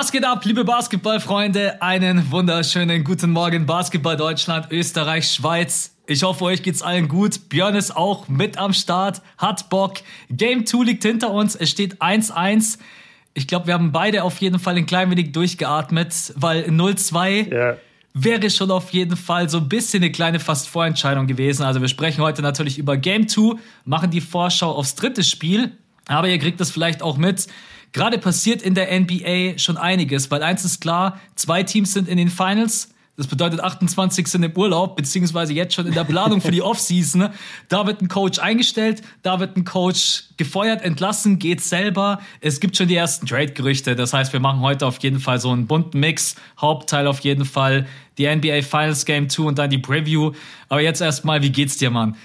Was geht ab, liebe Basketballfreunde? Einen wunderschönen guten Morgen, Basketball Deutschland, Österreich, Schweiz. Ich hoffe, euch geht's allen gut. Björn ist auch mit am Start, hat Bock. Game 2 liegt hinter uns. Es steht 1-1. Ich glaube, wir haben beide auf jeden Fall ein klein wenig durchgeatmet, weil 0-2 ja. wäre schon auf jeden Fall so ein bisschen eine kleine Fast-Vorentscheidung gewesen. Also wir sprechen heute natürlich über Game 2, machen die Vorschau aufs dritte Spiel. Aber ihr kriegt das vielleicht auch mit. Gerade passiert in der NBA schon einiges, weil eins ist klar, zwei Teams sind in den Finals. Das bedeutet 28 sind im Urlaub, beziehungsweise jetzt schon in der Planung für die Offseason. Da wird ein Coach eingestellt, da wird ein Coach gefeuert, entlassen, geht selber. Es gibt schon die ersten Trade-Gerüchte. Das heißt, wir machen heute auf jeden Fall so einen bunten Mix. Hauptteil auf jeden Fall die NBA Finals Game 2 und dann die Preview. Aber jetzt erstmal, wie geht's dir, Mann?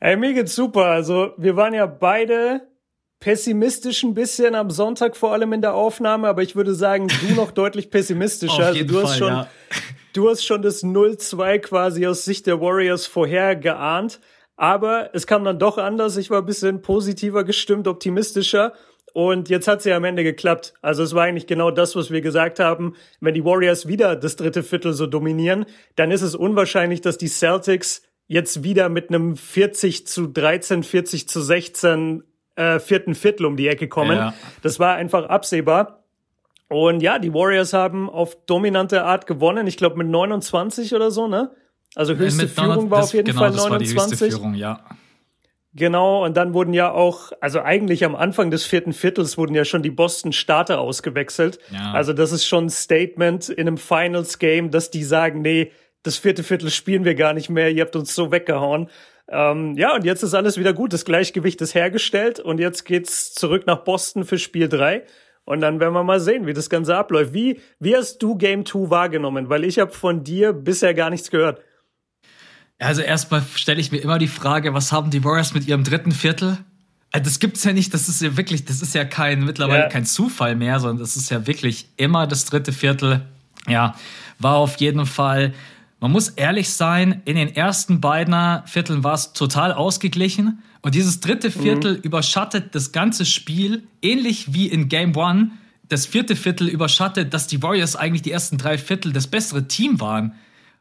Ey, mir geht's super. Also, wir waren ja beide pessimistisch ein bisschen am Sonntag vor allem in der Aufnahme, aber ich würde sagen, du noch deutlich pessimistischer. also du hast Fall, schon, ja. du hast schon das 0-2 quasi aus Sicht der Warriors vorher geahnt. Aber es kam dann doch anders. Ich war ein bisschen positiver gestimmt, optimistischer. Und jetzt hat es ja am Ende geklappt. Also es war eigentlich genau das, was wir gesagt haben. Wenn die Warriors wieder das dritte Viertel so dominieren, dann ist es unwahrscheinlich, dass die Celtics jetzt wieder mit einem 40 zu 13, 40 zu 16 äh, vierten Viertel um die Ecke kommen. Ja. Das war einfach absehbar. Und ja, die Warriors haben auf dominante Art gewonnen. Ich glaube mit 29 oder so, ne? Also äh, höchste Führung war auf jeden genau, Fall 29. Das war die höchste Führung, ja. Genau, und dann wurden ja auch, also eigentlich am Anfang des vierten Viertels wurden ja schon die Boston Starter ausgewechselt. Ja. Also das ist schon ein Statement in einem Finals Game, dass die sagen, nee, das vierte Viertel spielen wir gar nicht mehr, ihr habt uns so weggehauen. Ähm, ja, und jetzt ist alles wieder gut. Das Gleichgewicht ist hergestellt und jetzt geht's zurück nach Boston für Spiel 3. Und dann werden wir mal sehen, wie das Ganze abläuft. Wie, wie hast du Game 2 wahrgenommen? Weil ich habe von dir bisher gar nichts gehört. Also erstmal stelle ich mir immer die Frage, was haben die Warriors mit ihrem dritten Viertel? Äh, das gibt's ja nicht, das ist ja wirklich, das ist ja kein mittlerweile ja. kein Zufall mehr, sondern das ist ja wirklich immer das dritte Viertel. Ja, war auf jeden Fall man muss ehrlich sein, in den ersten beiden Vierteln war es total ausgeglichen. Und dieses dritte Viertel mhm. überschattet das ganze Spiel, ähnlich wie in Game One. Das vierte Viertel überschattet, dass die Warriors eigentlich die ersten drei Viertel das bessere Team waren.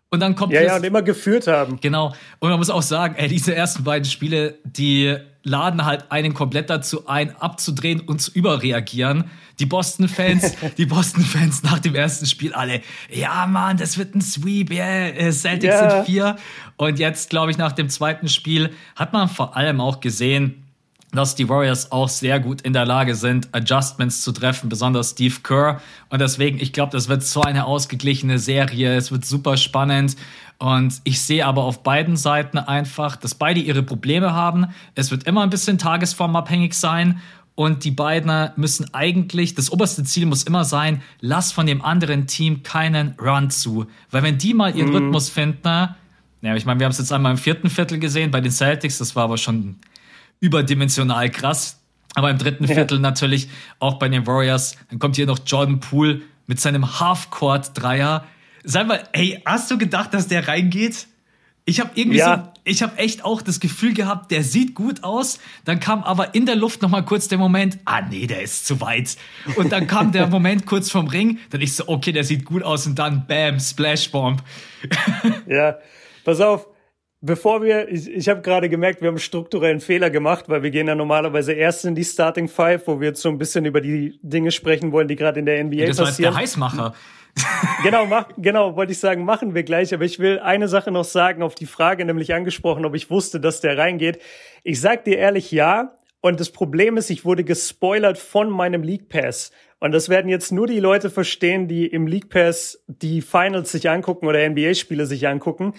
Und dann kommt ja, ja, und immer geführt haben. Genau. Und man muss auch sagen, ey, diese ersten beiden Spiele, die laden halt einen komplett dazu ein, abzudrehen und zu überreagieren. Die Boston-Fans, die Boston-Fans nach dem ersten Spiel alle, ja Mann, das wird ein Sweep, yeah, Celtics yeah. sind vier. Und jetzt, glaube ich, nach dem zweiten Spiel hat man vor allem auch gesehen, dass die Warriors auch sehr gut in der Lage sind, Adjustments zu treffen, besonders Steve Kerr. Und deswegen, ich glaube, das wird so eine ausgeglichene Serie. Es wird super spannend. Und ich sehe aber auf beiden Seiten einfach, dass beide ihre Probleme haben. Es wird immer ein bisschen tagesformabhängig sein. Und die beiden müssen eigentlich, das oberste Ziel muss immer sein, lass von dem anderen Team keinen Run zu. Weil wenn die mal ihren mhm. Rhythmus finden, ja, ich meine, wir haben es jetzt einmal im vierten Viertel gesehen bei den Celtics, das war aber schon überdimensional krass. Aber im dritten ja. Viertel natürlich auch bei den Warriors. Dann kommt hier noch Jordan Poole mit seinem Half-Court-Dreier. Sag mal, ey, hast du gedacht, dass der reingeht? Ich habe irgendwie ja. so, ich habe echt auch das Gefühl gehabt, der sieht gut aus. Dann kam aber in der Luft noch mal kurz der Moment, ah nee, der ist zu weit. Und dann kam der Moment kurz vom Ring, dann ich so, okay, der sieht gut aus und dann bam, Splashbomb. ja, pass auf, Bevor wir, ich, ich habe gerade gemerkt, wir haben einen strukturellen Fehler gemacht, weil wir gehen ja normalerweise erst in die Starting Five, wo wir jetzt so ein bisschen über die Dinge sprechen wollen, die gerade in der NBA das passieren. Das war der Heißmacher. genau, mach, genau, wollte ich sagen, machen wir gleich. Aber ich will eine Sache noch sagen, auf die Frage nämlich angesprochen, ob ich wusste, dass der reingeht. Ich sag dir ehrlich, ja. Und das Problem ist, ich wurde gespoilert von meinem League Pass. Und das werden jetzt nur die Leute verstehen, die im League Pass die Finals sich angucken oder NBA-Spiele sich angucken.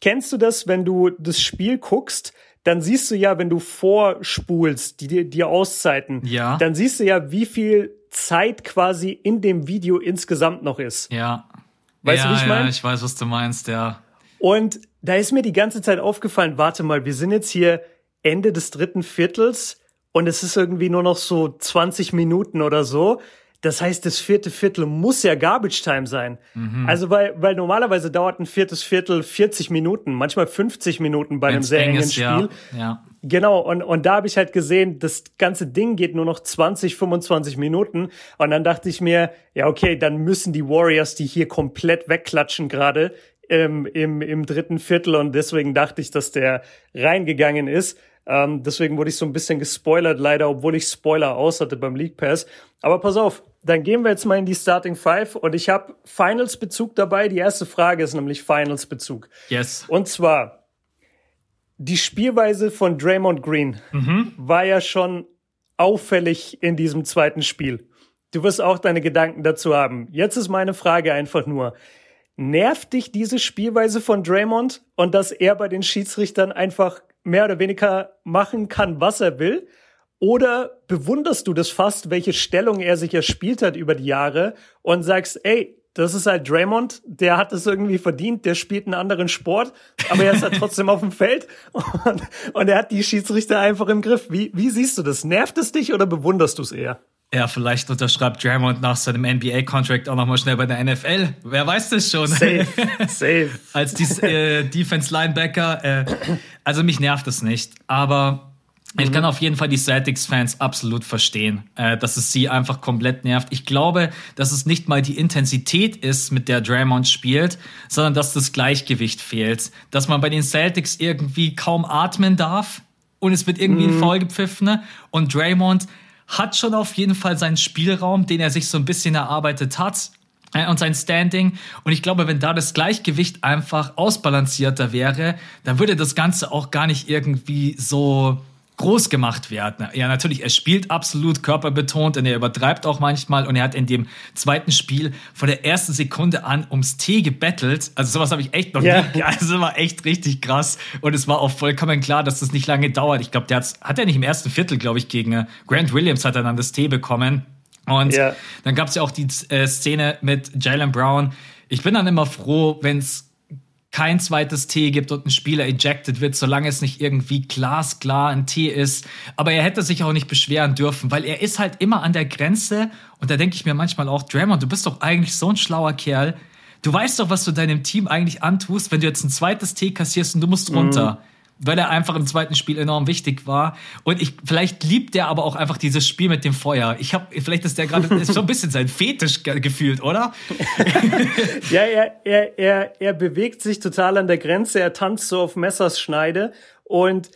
Kennst du das, wenn du das Spiel guckst, dann siehst du ja, wenn du vorspulst, die, die Auszeiten, ja. dann siehst du ja, wie viel Zeit quasi in dem Video insgesamt noch ist. Ja. Weißt ja, du, wie ich meine? Ja, ich weiß, was du meinst, ja. Und da ist mir die ganze Zeit aufgefallen, warte mal, wir sind jetzt hier Ende des dritten Viertels und es ist irgendwie nur noch so 20 Minuten oder so. Das heißt, das vierte Viertel muss ja Garbage Time sein. Mhm. Also, weil, weil normalerweise dauert ein viertes Viertel 40 Minuten, manchmal 50 Minuten bei Wenn's einem sehr engen Spiel. Ja. ja. Genau, und, und da habe ich halt gesehen, das ganze Ding geht nur noch 20, 25 Minuten. Und dann dachte ich mir, ja, okay, dann müssen die Warriors die hier komplett wegklatschen gerade ähm, im, im dritten Viertel. Und deswegen dachte ich, dass der reingegangen ist. Ähm, deswegen wurde ich so ein bisschen gespoilert, leider, obwohl ich Spoiler aus hatte beim League Pass. Aber pass auf, dann gehen wir jetzt mal in die Starting Five und ich habe Finals-Bezug dabei. Die erste Frage ist nämlich Finals-Bezug. Yes. Und zwar, die Spielweise von Draymond Green mhm. war ja schon auffällig in diesem zweiten Spiel. Du wirst auch deine Gedanken dazu haben. Jetzt ist meine Frage einfach nur, nervt dich diese Spielweise von Draymond und dass er bei den Schiedsrichtern einfach mehr oder weniger machen kann, was er will? Oder bewunderst du das fast, welche Stellung er sich erspielt hat über die Jahre und sagst, ey, das ist halt Draymond, der hat es irgendwie verdient, der spielt einen anderen Sport, aber er ist halt trotzdem auf dem Feld und, und er hat die Schiedsrichter einfach im Griff. Wie, wie siehst du das? Nervt es dich oder bewunderst du es eher? Ja, vielleicht unterschreibt Draymond nach seinem NBA-Contract auch nochmal schnell bei der NFL. Wer weiß das schon? Safe, safe. Als die, äh, Defense-Linebacker. Äh, also mich nervt es nicht. Aber mhm. ich kann auf jeden Fall die Celtics-Fans absolut verstehen, äh, dass es sie einfach komplett nervt. Ich glaube, dass es nicht mal die Intensität ist, mit der Draymond spielt, sondern dass das Gleichgewicht fehlt. Dass man bei den Celtics irgendwie kaum atmen darf und es wird irgendwie mhm. ein Foul gepfiffen. Ne? Und Draymond hat schon auf jeden Fall seinen Spielraum, den er sich so ein bisschen erarbeitet hat äh, und sein Standing. Und ich glaube, wenn da das Gleichgewicht einfach ausbalancierter wäre, dann würde das Ganze auch gar nicht irgendwie so groß gemacht werden. Ja, natürlich, er spielt absolut körperbetont und er übertreibt auch manchmal und er hat in dem zweiten Spiel von der ersten Sekunde an ums Tee gebettelt. Also sowas habe ich echt noch yeah. nie, also war echt richtig krass und es war auch vollkommen klar, dass das nicht lange dauert. Ich glaube, der hat, er nicht im ersten Viertel, glaube ich, gegen äh, Grant Williams hat er dann das Tee bekommen. Und yeah. dann gab es ja auch die äh, Szene mit Jalen Brown. Ich bin dann immer froh, wenn es kein zweites T gibt und ein Spieler ejected wird, solange es nicht irgendwie glasklar ein T ist. Aber er hätte sich auch nicht beschweren dürfen, weil er ist halt immer an der Grenze. Und da denke ich mir manchmal auch, Draymond, du bist doch eigentlich so ein schlauer Kerl. Du weißt doch, was du deinem Team eigentlich antust, wenn du jetzt ein zweites T kassierst und du musst runter. Mhm weil er einfach im zweiten Spiel enorm wichtig war. Und ich, vielleicht liebt er aber auch einfach dieses Spiel mit dem Feuer. Ich habe, vielleicht ist der gerade so ein bisschen sein Fetisch gefühlt, oder? ja, er, er, er, er bewegt sich total an der Grenze. Er tanzt so auf Messerschneide und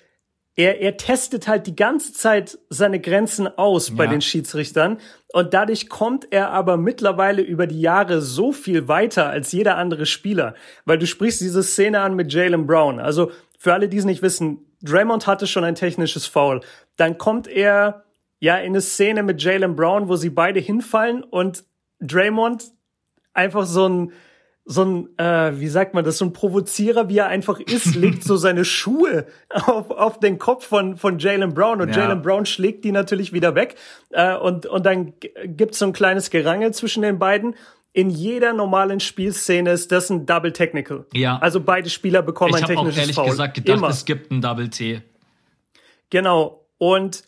er, er testet halt die ganze Zeit seine Grenzen aus bei ja. den Schiedsrichtern. Und dadurch kommt er aber mittlerweile über die Jahre so viel weiter als jeder andere Spieler. Weil du sprichst diese Szene an mit Jalen Brown. Also für alle, die es nicht wissen, Draymond hatte schon ein technisches Foul. Dann kommt er ja in eine Szene mit Jalen Brown, wo sie beide hinfallen und Draymond einfach so ein so ein, äh, wie sagt man das, so ein Provozierer, wie er einfach ist, legt so seine Schuhe auf, auf den Kopf von, von Jalen Brown und ja. Jalen Brown schlägt die natürlich wieder weg äh, und, und dann gibt's so ein kleines Gerangel zwischen den beiden in jeder normalen Spielszene ist das ein Double Technical. Ja. Also beide Spieler bekommen ich ein technisches auch ehrlich Foul. gesagt gedacht, Immer. es gibt ein Double T. Genau. Und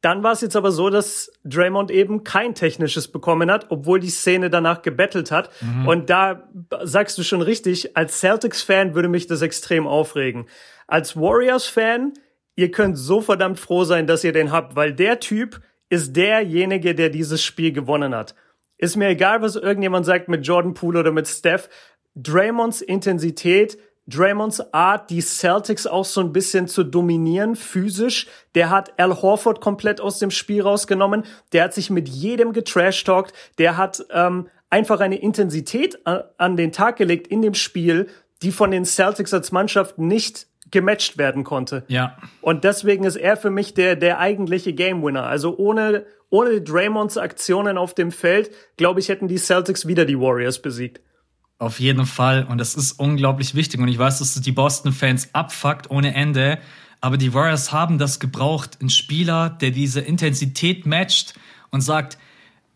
dann war es jetzt aber so, dass Draymond eben kein technisches bekommen hat, obwohl die Szene danach gebettelt hat. Mhm. Und da sagst du schon richtig, als Celtics-Fan würde mich das extrem aufregen. Als Warriors-Fan, ihr könnt so verdammt froh sein, dass ihr den habt, weil der Typ ist derjenige, der dieses Spiel gewonnen hat. Ist mir egal, was irgendjemand sagt mit Jordan Poole oder mit Steph. Draymonds Intensität, Draymonds Art, die Celtics auch so ein bisschen zu dominieren, physisch. Der hat Al Horford komplett aus dem Spiel rausgenommen. Der hat sich mit jedem getrashtalkt. Der hat ähm, einfach eine Intensität an, an den Tag gelegt in dem Spiel, die von den Celtics als Mannschaft nicht gematcht werden konnte. Ja. Und deswegen ist er für mich der, der eigentliche Game Winner. Also ohne, ohne Draymonds Aktionen auf dem Feld, glaube ich, hätten die Celtics wieder die Warriors besiegt. Auf jeden Fall. Und das ist unglaublich wichtig. Und ich weiß, dass es die Boston-Fans abfuckt ohne Ende. Aber die Warriors haben das gebraucht. Ein Spieler, der diese Intensität matcht und sagt,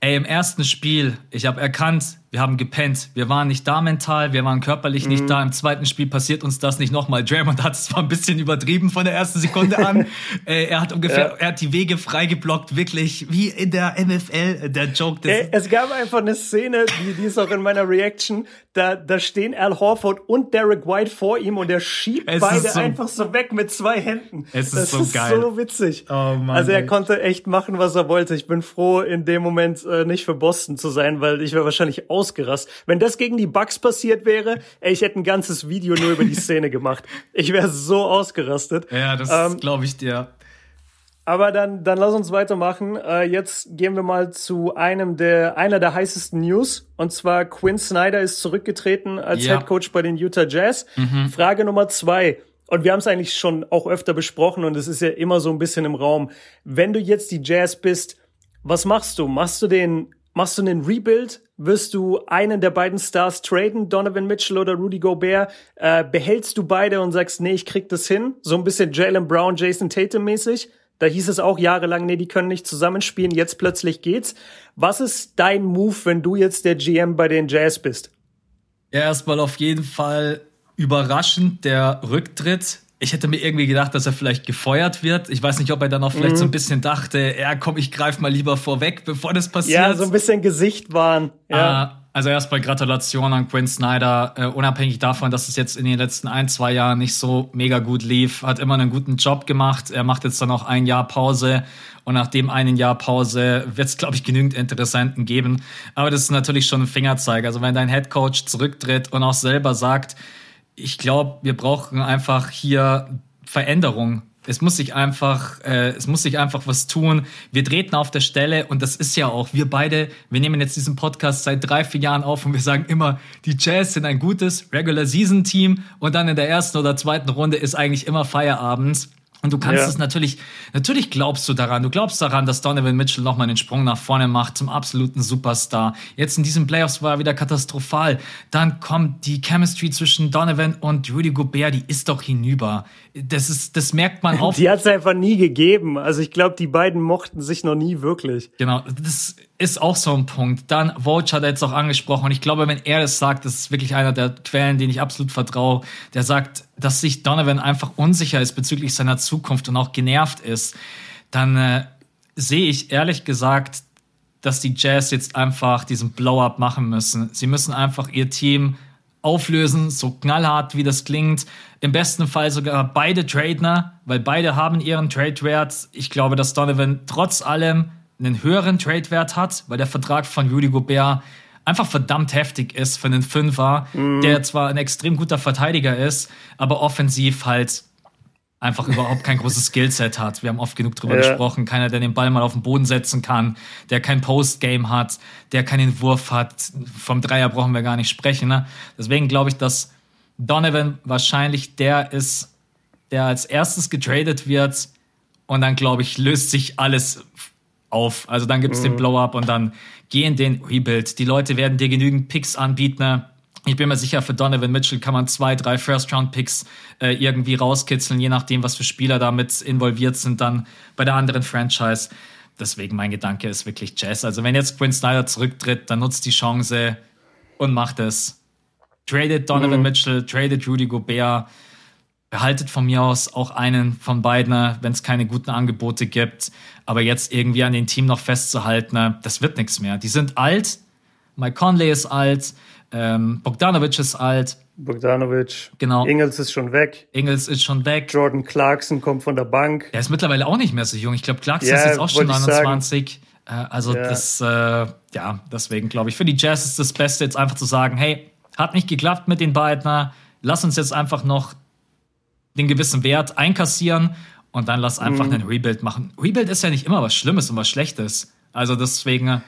ey, im ersten Spiel, ich habe erkannt, wir haben gepennt. Wir waren nicht da mental, wir waren körperlich mhm. nicht da. Im zweiten Spiel passiert uns das nicht nochmal. Draymond hat es zwar ein bisschen übertrieben von der ersten Sekunde an. äh, er hat ungefähr, ja. er hat die Wege freigeblockt, wirklich wie in der MFL, der Joke. Äh, es gab einfach eine Szene, die, die ist auch in meiner Reaction. Da, da stehen Al Horford und Derek White vor ihm und er schiebt es beide so, einfach so weg mit zwei Händen. Es ist das so ist geil. so witzig. Oh Mann, also er ey. konnte echt machen, was er wollte. Ich bin froh, in dem Moment äh, nicht für Boston zu sein, weil ich wäre wahrscheinlich ausgerast. Wenn das gegen die Bucks passiert wäre, ey, ich hätte ein ganzes Video nur über die Szene gemacht. Ich wäre so ausgerastet. Ja, das ähm, glaube ich dir. Aber dann, dann lass uns weitermachen. Äh, jetzt gehen wir mal zu einem der, einer der heißesten News. Und zwar Quinn Snyder ist zurückgetreten als ja. Head Coach bei den Utah Jazz. Mhm. Frage Nummer zwei. Und wir haben es eigentlich schon auch öfter besprochen und es ist ja immer so ein bisschen im Raum. Wenn du jetzt die Jazz bist, was machst du? Machst du den, machst du einen Rebuild? Wirst du einen der beiden Stars traden, Donovan Mitchell oder Rudy Gobert? Äh, behältst du beide und sagst, nee, ich krieg das hin? So ein bisschen Jalen Brown, Jason Tatum mäßig? Da hieß es auch jahrelang, nee, die können nicht zusammenspielen, jetzt plötzlich geht's. Was ist dein Move, wenn du jetzt der GM bei den Jazz bist? Ja, erstmal auf jeden Fall überraschend der Rücktritt. Ich hätte mir irgendwie gedacht, dass er vielleicht gefeuert wird. Ich weiß nicht, ob er dann auch vielleicht mhm. so ein bisschen dachte, ja komm, ich greif mal lieber vorweg, bevor das passiert. Ja, so ein bisschen Gesicht waren. Ja. Uh, also erstmal Gratulation an Quinn Snyder. Uh, unabhängig davon, dass es jetzt in den letzten ein, zwei Jahren nicht so mega gut lief, hat immer einen guten Job gemacht. Er macht jetzt dann noch ein Jahr Pause und nach dem einen Jahr Pause wird es, glaube ich, genügend Interessenten geben. Aber das ist natürlich schon ein Fingerzeig. Also wenn dein Head Coach zurücktritt und auch selber sagt, ich glaube, wir brauchen einfach hier Veränderung. Es muss sich einfach, äh, es muss sich einfach was tun. Wir treten auf der Stelle und das ist ja auch, wir beide, wir nehmen jetzt diesen Podcast seit drei, vier Jahren auf und wir sagen immer, die Jazz sind ein gutes Regular Season Team und dann in der ersten oder zweiten Runde ist eigentlich immer Feierabend. Und du kannst ja. es natürlich, natürlich glaubst du daran. Du glaubst daran, dass Donovan Mitchell nochmal einen Sprung nach vorne macht zum absoluten Superstar. Jetzt in diesen Playoffs war er wieder katastrophal. Dann kommt die Chemistry zwischen Donovan und Rudy Gobert, die ist doch hinüber. Das ist, das merkt man auch. Die hat es einfach nie gegeben. Also ich glaube, die beiden mochten sich noch nie wirklich. Genau. Das ist auch so ein Punkt. Dann, Vogue hat er jetzt auch angesprochen. Und ich glaube, wenn er das sagt, das ist wirklich einer der Quellen, denen ich absolut vertraue. Der sagt, dass sich Donovan einfach unsicher ist bezüglich seiner Zukunft und auch genervt ist. Dann äh, sehe ich ehrlich gesagt, dass die Jazz jetzt einfach diesen Blow-up machen müssen. Sie müssen einfach ihr Team auflösen, so knallhart wie das klingt. Im besten Fall sogar beide Tradener, weil beide haben ihren Trade-Wert. Ich glaube, dass Donovan trotz allem einen höheren Trade-Wert hat, weil der Vertrag von Rudy Gobert einfach verdammt heftig ist für einen Fünfer, mhm. der zwar ein extrem guter Verteidiger ist, aber offensiv halt einfach überhaupt kein großes Skillset hat. Wir haben oft genug drüber ja. gesprochen. Keiner, der den Ball mal auf den Boden setzen kann, der kein Postgame hat, der keinen Wurf hat. Vom Dreier brauchen wir gar nicht sprechen. Ne? Deswegen glaube ich, dass Donovan wahrscheinlich der ist, der als erstes getradet wird. Und dann, glaube ich, löst sich alles auf. Also dann gibt's mhm. den Blow-up und dann gehen den Rebuild. Die Leute werden dir genügend Picks anbieten. Ich bin mir sicher, für Donovan Mitchell kann man zwei, drei First-Round-Picks äh, irgendwie rauskitzeln, je nachdem, was für Spieler damit involviert sind, dann bei der anderen Franchise. Deswegen mein Gedanke ist wirklich Jazz. Also wenn jetzt Quinn Snyder zurücktritt, dann nutzt die Chance und macht es. Traded Donovan mhm. Mitchell, traded Rudy Gobert behaltet von mir aus auch einen von beiden, wenn es keine guten Angebote gibt. Aber jetzt irgendwie an den Team noch festzuhalten, das wird nichts mehr. Die sind alt. Mike Conley ist alt. Ähm, Bogdanovic ist alt. Bogdanovic. Genau. Ingels ist schon weg. Ingels ist schon weg. Jordan Clarkson kommt von der Bank. Er ist mittlerweile auch nicht mehr so jung. Ich glaube, Clarkson ja, ist jetzt auch schon 29. Äh, also ja. das, äh, ja, deswegen glaube ich, für die Jazz ist das Beste jetzt einfach zu sagen, hey, hat nicht geklappt mit den beiden. Lass uns jetzt einfach noch den gewissen Wert einkassieren und dann lass einfach mhm. einen Rebuild machen. Rebuild ist ja nicht immer was Schlimmes und was Schlechtes. Also deswegen. Äh,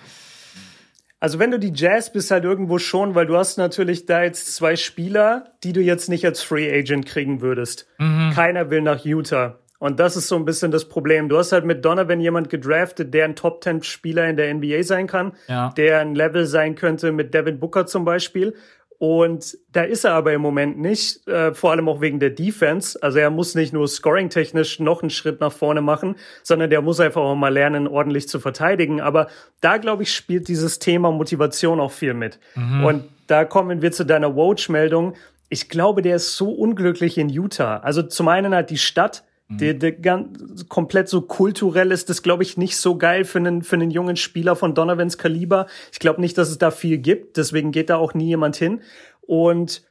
also wenn du die Jazz bist halt irgendwo schon, weil du hast natürlich da jetzt zwei Spieler, die du jetzt nicht als Free Agent kriegen würdest. Mhm. Keiner will nach Utah. Und das ist so ein bisschen das Problem. Du hast halt mit Donovan jemand gedraftet, der ein Top Ten Spieler in der NBA sein kann, ja. der ein Level sein könnte mit Devin Booker zum Beispiel. Und da ist er aber im Moment nicht, äh, vor allem auch wegen der Defense. Also er muss nicht nur scoring-technisch noch einen Schritt nach vorne machen, sondern der muss einfach auch mal lernen, ordentlich zu verteidigen. Aber da, glaube ich, spielt dieses Thema Motivation auch viel mit. Mhm. Und da kommen wir zu deiner Woj-Meldung. Ich glaube, der ist so unglücklich in Utah. Also zum einen hat die Stadt. Der, der ganz, komplett so kulturell ist das, glaube ich, nicht so geil für einen, für einen jungen Spieler von Donovans Kaliber. Ich glaube nicht, dass es da viel gibt. Deswegen geht da auch nie jemand hin. Und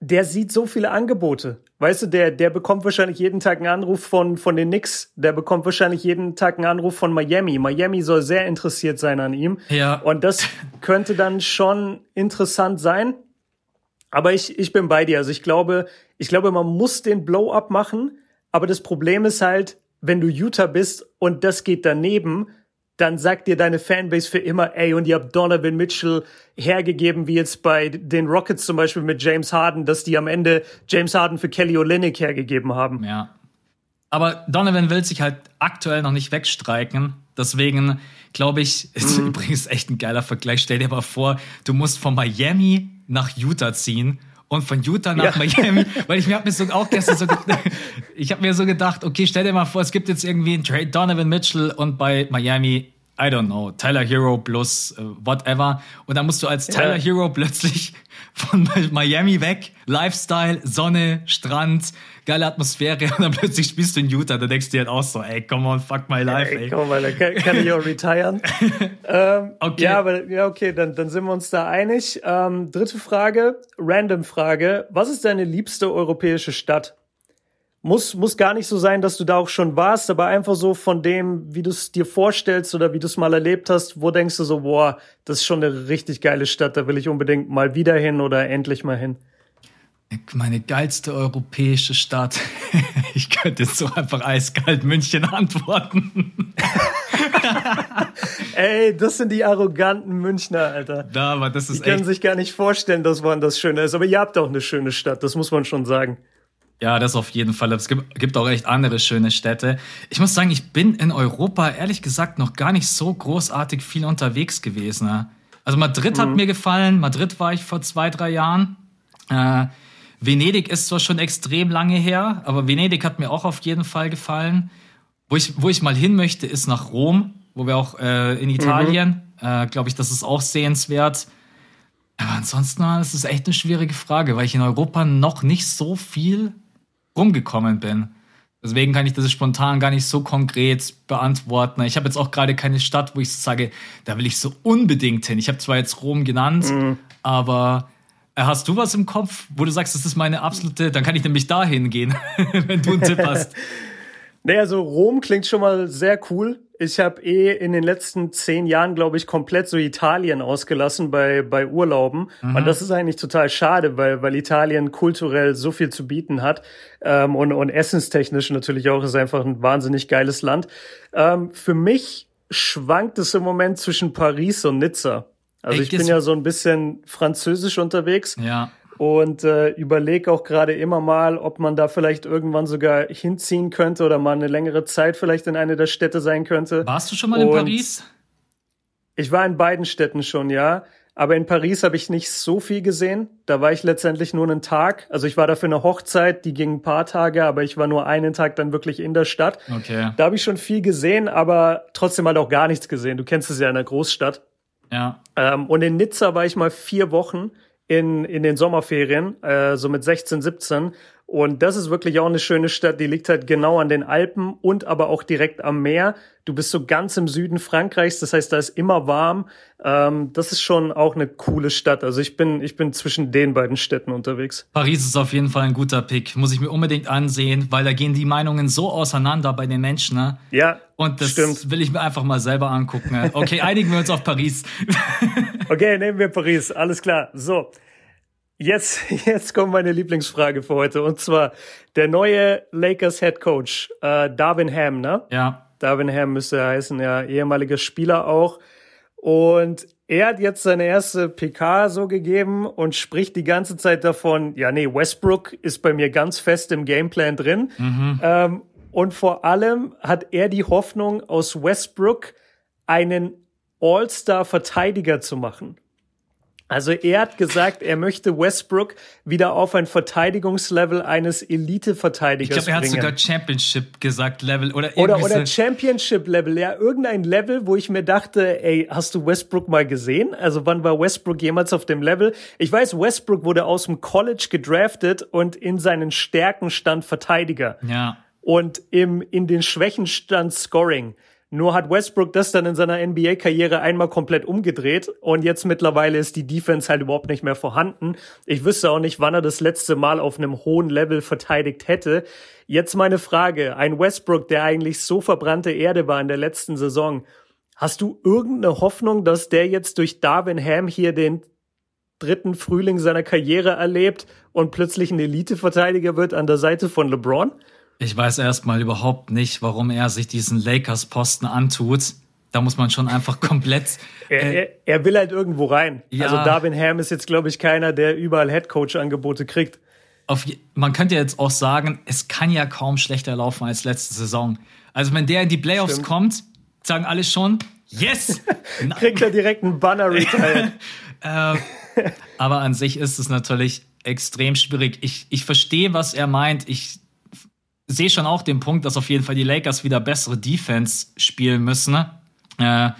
der sieht so viele Angebote. Weißt du, der, der bekommt wahrscheinlich jeden Tag einen Anruf von, von den Knicks. Der bekommt wahrscheinlich jeden Tag einen Anruf von Miami. Miami soll sehr interessiert sein an ihm. Ja. Und das könnte dann schon interessant sein. Aber ich, ich bin bei dir. Also ich glaube, ich glaube, man muss den Blow-up machen. Aber das Problem ist halt, wenn du Utah bist und das geht daneben, dann sagt dir deine Fanbase für immer, ey, und ihr habt Donovan Mitchell hergegeben, wie jetzt bei den Rockets zum Beispiel mit James Harden, dass die am Ende James Harden für Kelly Olynyk hergegeben haben. Ja. Aber Donovan will sich halt aktuell noch nicht wegstreiken. Deswegen glaube ich, ist mhm. übrigens echt ein geiler Vergleich. Stell dir mal vor, du musst von Miami nach Utah ziehen und von Utah nach ja. Miami, weil ich mir hab mir so auch gestern so ich habe mir so gedacht, okay, stell dir mal vor, es gibt jetzt irgendwie einen Trade Donovan Mitchell und bei Miami I don't know, Tyler Hero plus uh, whatever. Und dann musst du als Tyler ja. Hero plötzlich von Miami weg, Lifestyle, Sonne, Strand, geile Atmosphäre und dann plötzlich spielst du in Utah. Da denkst du dir halt auch so, ey, come on, fuck my life, ey. ey. Komm mal, kann, kann ich auch retiren. ähm, okay. Ja, aber ja, okay, dann, dann sind wir uns da einig. Ähm, dritte Frage, random Frage. Was ist deine liebste europäische Stadt? Muss, muss gar nicht so sein, dass du da auch schon warst, aber einfach so von dem, wie du es dir vorstellst oder wie du es mal erlebt hast, wo denkst du so, boah, das ist schon eine richtig geile Stadt, da will ich unbedingt mal wieder hin oder endlich mal hin? Meine geilste europäische Stadt. Ich könnte jetzt so einfach eiskalt München antworten. Ey, das sind die arroganten Münchner, Alter. Da, aber das ist Die können sich gar nicht vorstellen, dass man das Schöne ist. Aber ihr habt auch eine schöne Stadt, das muss man schon sagen. Ja, das auf jeden Fall. Es gibt, gibt auch echt andere schöne Städte. Ich muss sagen, ich bin in Europa ehrlich gesagt noch gar nicht so großartig viel unterwegs gewesen. Ne? Also Madrid mhm. hat mir gefallen. Madrid war ich vor zwei, drei Jahren. Äh, Venedig ist zwar schon extrem lange her, aber Venedig hat mir auch auf jeden Fall gefallen. Wo ich, wo ich mal hin möchte, ist nach Rom, wo wir auch äh, in Italien. Mhm. Äh, Glaube ich, das ist auch sehenswert. Aber ansonsten, das ist echt eine schwierige Frage, weil ich in Europa noch nicht so viel rumgekommen bin. Deswegen kann ich das spontan gar nicht so konkret beantworten. Ich habe jetzt auch gerade keine Stadt, wo ich sage, da will ich so unbedingt hin. Ich habe zwar jetzt Rom genannt, mhm. aber äh, hast du was im Kopf, wo du sagst, das ist meine absolute, dann kann ich nämlich dahin gehen, wenn du einen Tipp hast. naja, so Rom klingt schon mal sehr cool. Ich habe eh in den letzten zehn Jahren, glaube ich, komplett so Italien ausgelassen bei, bei Urlauben. Mhm. Und das ist eigentlich total schade, weil, weil Italien kulturell so viel zu bieten hat. Ähm, und, und essenstechnisch natürlich auch ist einfach ein wahnsinnig geiles Land. Ähm, für mich schwankt es im Moment zwischen Paris und Nizza. Also Echt? ich bin ja so ein bisschen französisch unterwegs. Ja und äh, überlege auch gerade immer mal, ob man da vielleicht irgendwann sogar hinziehen könnte oder mal eine längere Zeit vielleicht in eine der Städte sein könnte. Warst du schon mal in Paris? Ich war in beiden Städten schon, ja. Aber in Paris habe ich nicht so viel gesehen. Da war ich letztendlich nur einen Tag. Also ich war da für eine Hochzeit, die ging ein paar Tage, aber ich war nur einen Tag dann wirklich in der Stadt. Okay. Da habe ich schon viel gesehen, aber trotzdem halt auch gar nichts gesehen. Du kennst es ja in der Großstadt. Ja. Ähm, und in Nizza war ich mal vier Wochen in, in den Sommerferien, äh, so mit 16, 17. Und das ist wirklich auch eine schöne Stadt, die liegt halt genau an den Alpen und aber auch direkt am Meer. Du bist so ganz im Süden Frankreichs, das heißt, da ist immer warm. Ähm, das ist schon auch eine coole Stadt. Also ich bin, ich bin zwischen den beiden Städten unterwegs. Paris ist auf jeden Fall ein guter Pick. Muss ich mir unbedingt ansehen, weil da gehen die Meinungen so auseinander bei den Menschen. Ne? Ja. Und das stimmt. will ich mir einfach mal selber angucken. Ne? Okay, einigen wir uns auf Paris. okay, nehmen wir Paris. Alles klar. So. Jetzt, jetzt kommt meine Lieblingsfrage für heute. Und zwar der neue Lakers Head Coach, äh, Darvin Ham, ne? Ja. Darvin Ham müsste er heißen, ja, ehemaliger Spieler auch. Und er hat jetzt seine erste PK so gegeben und spricht die ganze Zeit davon, ja, nee, Westbrook ist bei mir ganz fest im Gameplan drin. Mhm. Ähm, und vor allem hat er die Hoffnung, aus Westbrook einen All-Star-Verteidiger zu machen. Also er hat gesagt, er möchte Westbrook wieder auf ein Verteidigungslevel eines Elite-Verteidigers Ich glaube, er hat bringen. sogar Championship gesagt, Level oder Oder, oder. Championship-Level, ja, irgendein Level, wo ich mir dachte, ey, hast du Westbrook mal gesehen? Also wann war Westbrook jemals auf dem Level? Ich weiß, Westbrook wurde aus dem College gedraftet und in seinen Stärken stand Verteidiger. Ja. Und im, in den Schwächen stand Scoring. Nur hat Westbrook das dann in seiner NBA-Karriere einmal komplett umgedreht und jetzt mittlerweile ist die Defense halt überhaupt nicht mehr vorhanden. Ich wüsste auch nicht, wann er das letzte Mal auf einem hohen Level verteidigt hätte. Jetzt meine Frage. Ein Westbrook, der eigentlich so verbrannte Erde war in der letzten Saison. Hast du irgendeine Hoffnung, dass der jetzt durch Darwin Ham hier den dritten Frühling seiner Karriere erlebt und plötzlich ein Elite-Verteidiger wird an der Seite von LeBron? Ich weiß erstmal überhaupt nicht, warum er sich diesen Lakers-Posten antut. Da muss man schon einfach komplett. Er, er, er will halt irgendwo rein. Ja. Also Darwin Ham ist jetzt, glaube ich, keiner, der überall Headcoach-Angebote kriegt. Auf, man könnte jetzt auch sagen, es kann ja kaum schlechter laufen als letzte Saison. Also wenn der in die Playoffs Stimmt. kommt, sagen alle schon, yes! Kriegt er direkt einen Banner retired. Aber an sich ist es natürlich extrem schwierig. Ich, ich verstehe, was er meint. Ich sehe schon auch den Punkt, dass auf jeden Fall die Lakers wieder bessere Defense spielen müssen. Äh,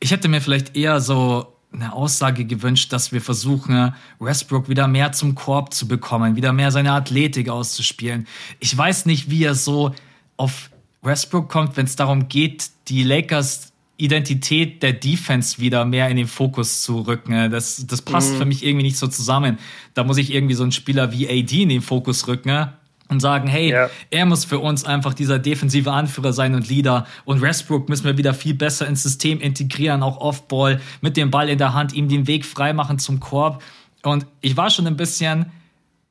ich hätte mir vielleicht eher so eine Aussage gewünscht, dass wir versuchen, Westbrook wieder mehr zum Korb zu bekommen, wieder mehr seine Athletik auszuspielen. Ich weiß nicht, wie er so auf Westbrook kommt, wenn es darum geht, die Lakers Identität der Defense wieder mehr in den Fokus zu rücken. Das, das passt für mich irgendwie nicht so zusammen. Da muss ich irgendwie so einen Spieler wie AD in den Fokus rücken und sagen, hey, Ja. er muss für uns einfach dieser defensive Anführer sein und Leader. Und Westbrook müssen wir wieder viel besser ins System integrieren, auch Off-Ball, mit dem Ball in der Hand, ihm den Weg freimachen zum Korb. Und ich war schon ein bisschen,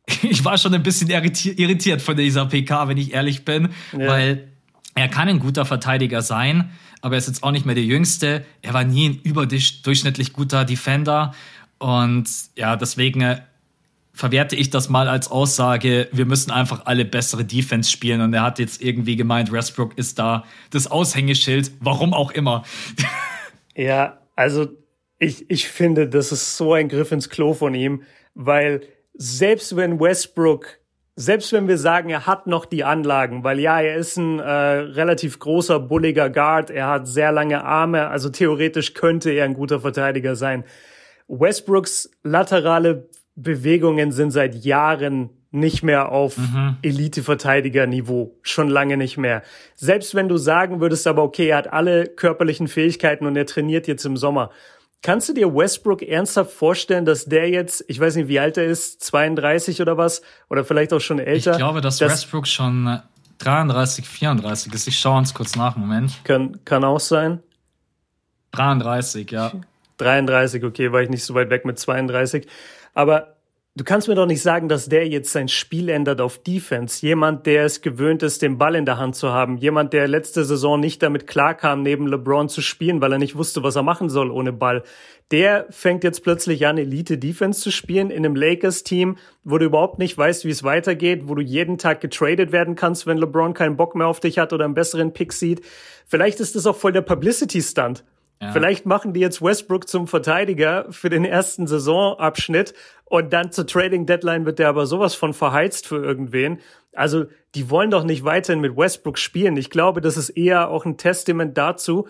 ich war schon ein bisschen irritiert, von dieser PK, wenn ich ehrlich bin, Ja. weil er kann ein guter Verteidiger sein, aber er ist jetzt auch nicht mehr der Jüngste. Er war nie ein überdurchschnittlich guter Defender. Und ja, deswegen äh, verwerte ich das mal als Aussage, wir müssen einfach alle bessere Defense spielen. Und er hat jetzt irgendwie gemeint, Westbrook ist da das Aushängeschild, warum auch immer. Ja, also ich, ich finde, das ist so ein Griff ins Klo von ihm, weil selbst wenn Westbrook, selbst wenn wir sagen, er hat noch die Anlagen, weil ja, er ist ein äh, relativ großer, bulliger Guard, er hat sehr lange Arme, also theoretisch könnte er ein guter Verteidiger sein. Westbrooks laterale Bewegungen sind seit Jahren nicht mehr auf Elite-Verteidiger-Niveau. Schon lange nicht mehr. Selbst wenn du sagen würdest, aber okay, er hat alle körperlichen Fähigkeiten und er trainiert jetzt im Sommer. Kannst du dir Westbrook ernsthaft vorstellen, dass der jetzt, ich weiß nicht, wie alt er ist, 32 oder was, oder vielleicht auch schon Ich älter? glaube, dass Westbrook schon äh, 33, 34 ist. Ich schaue uns kurz nach, Moment. kann, kann auch sein. 33, ja. 33, okay, war ich nicht so weit weg mit 32. Aber du kannst mir doch nicht sagen, dass der jetzt sein Spiel ändert auf Defense. Jemand, der es gewöhnt ist, den Ball in der Hand zu haben. Jemand, der letzte Saison nicht damit klarkam, neben LeBron zu spielen, weil er nicht wusste, was er machen soll ohne Ball. Der fängt jetzt plötzlich an, Elite-Defense zu spielen in einem Lakers-Team, wo du überhaupt nicht weißt, wie es weitergeht, wo du jeden Tag getradet werden kannst, wenn LeBron keinen Bock mehr auf dich hat oder einen besseren Pick sieht. Vielleicht ist das auch voll der Publicity-Stunt. Vielleicht machen die jetzt Westbrook zum Verteidiger für den ersten Saisonabschnitt und dann zur Trading Deadline wird der aber sowas von verheizt für irgendwen. Also, die wollen doch nicht weiterhin mit Westbrook spielen. Ich glaube, das ist eher auch ein Testament dazu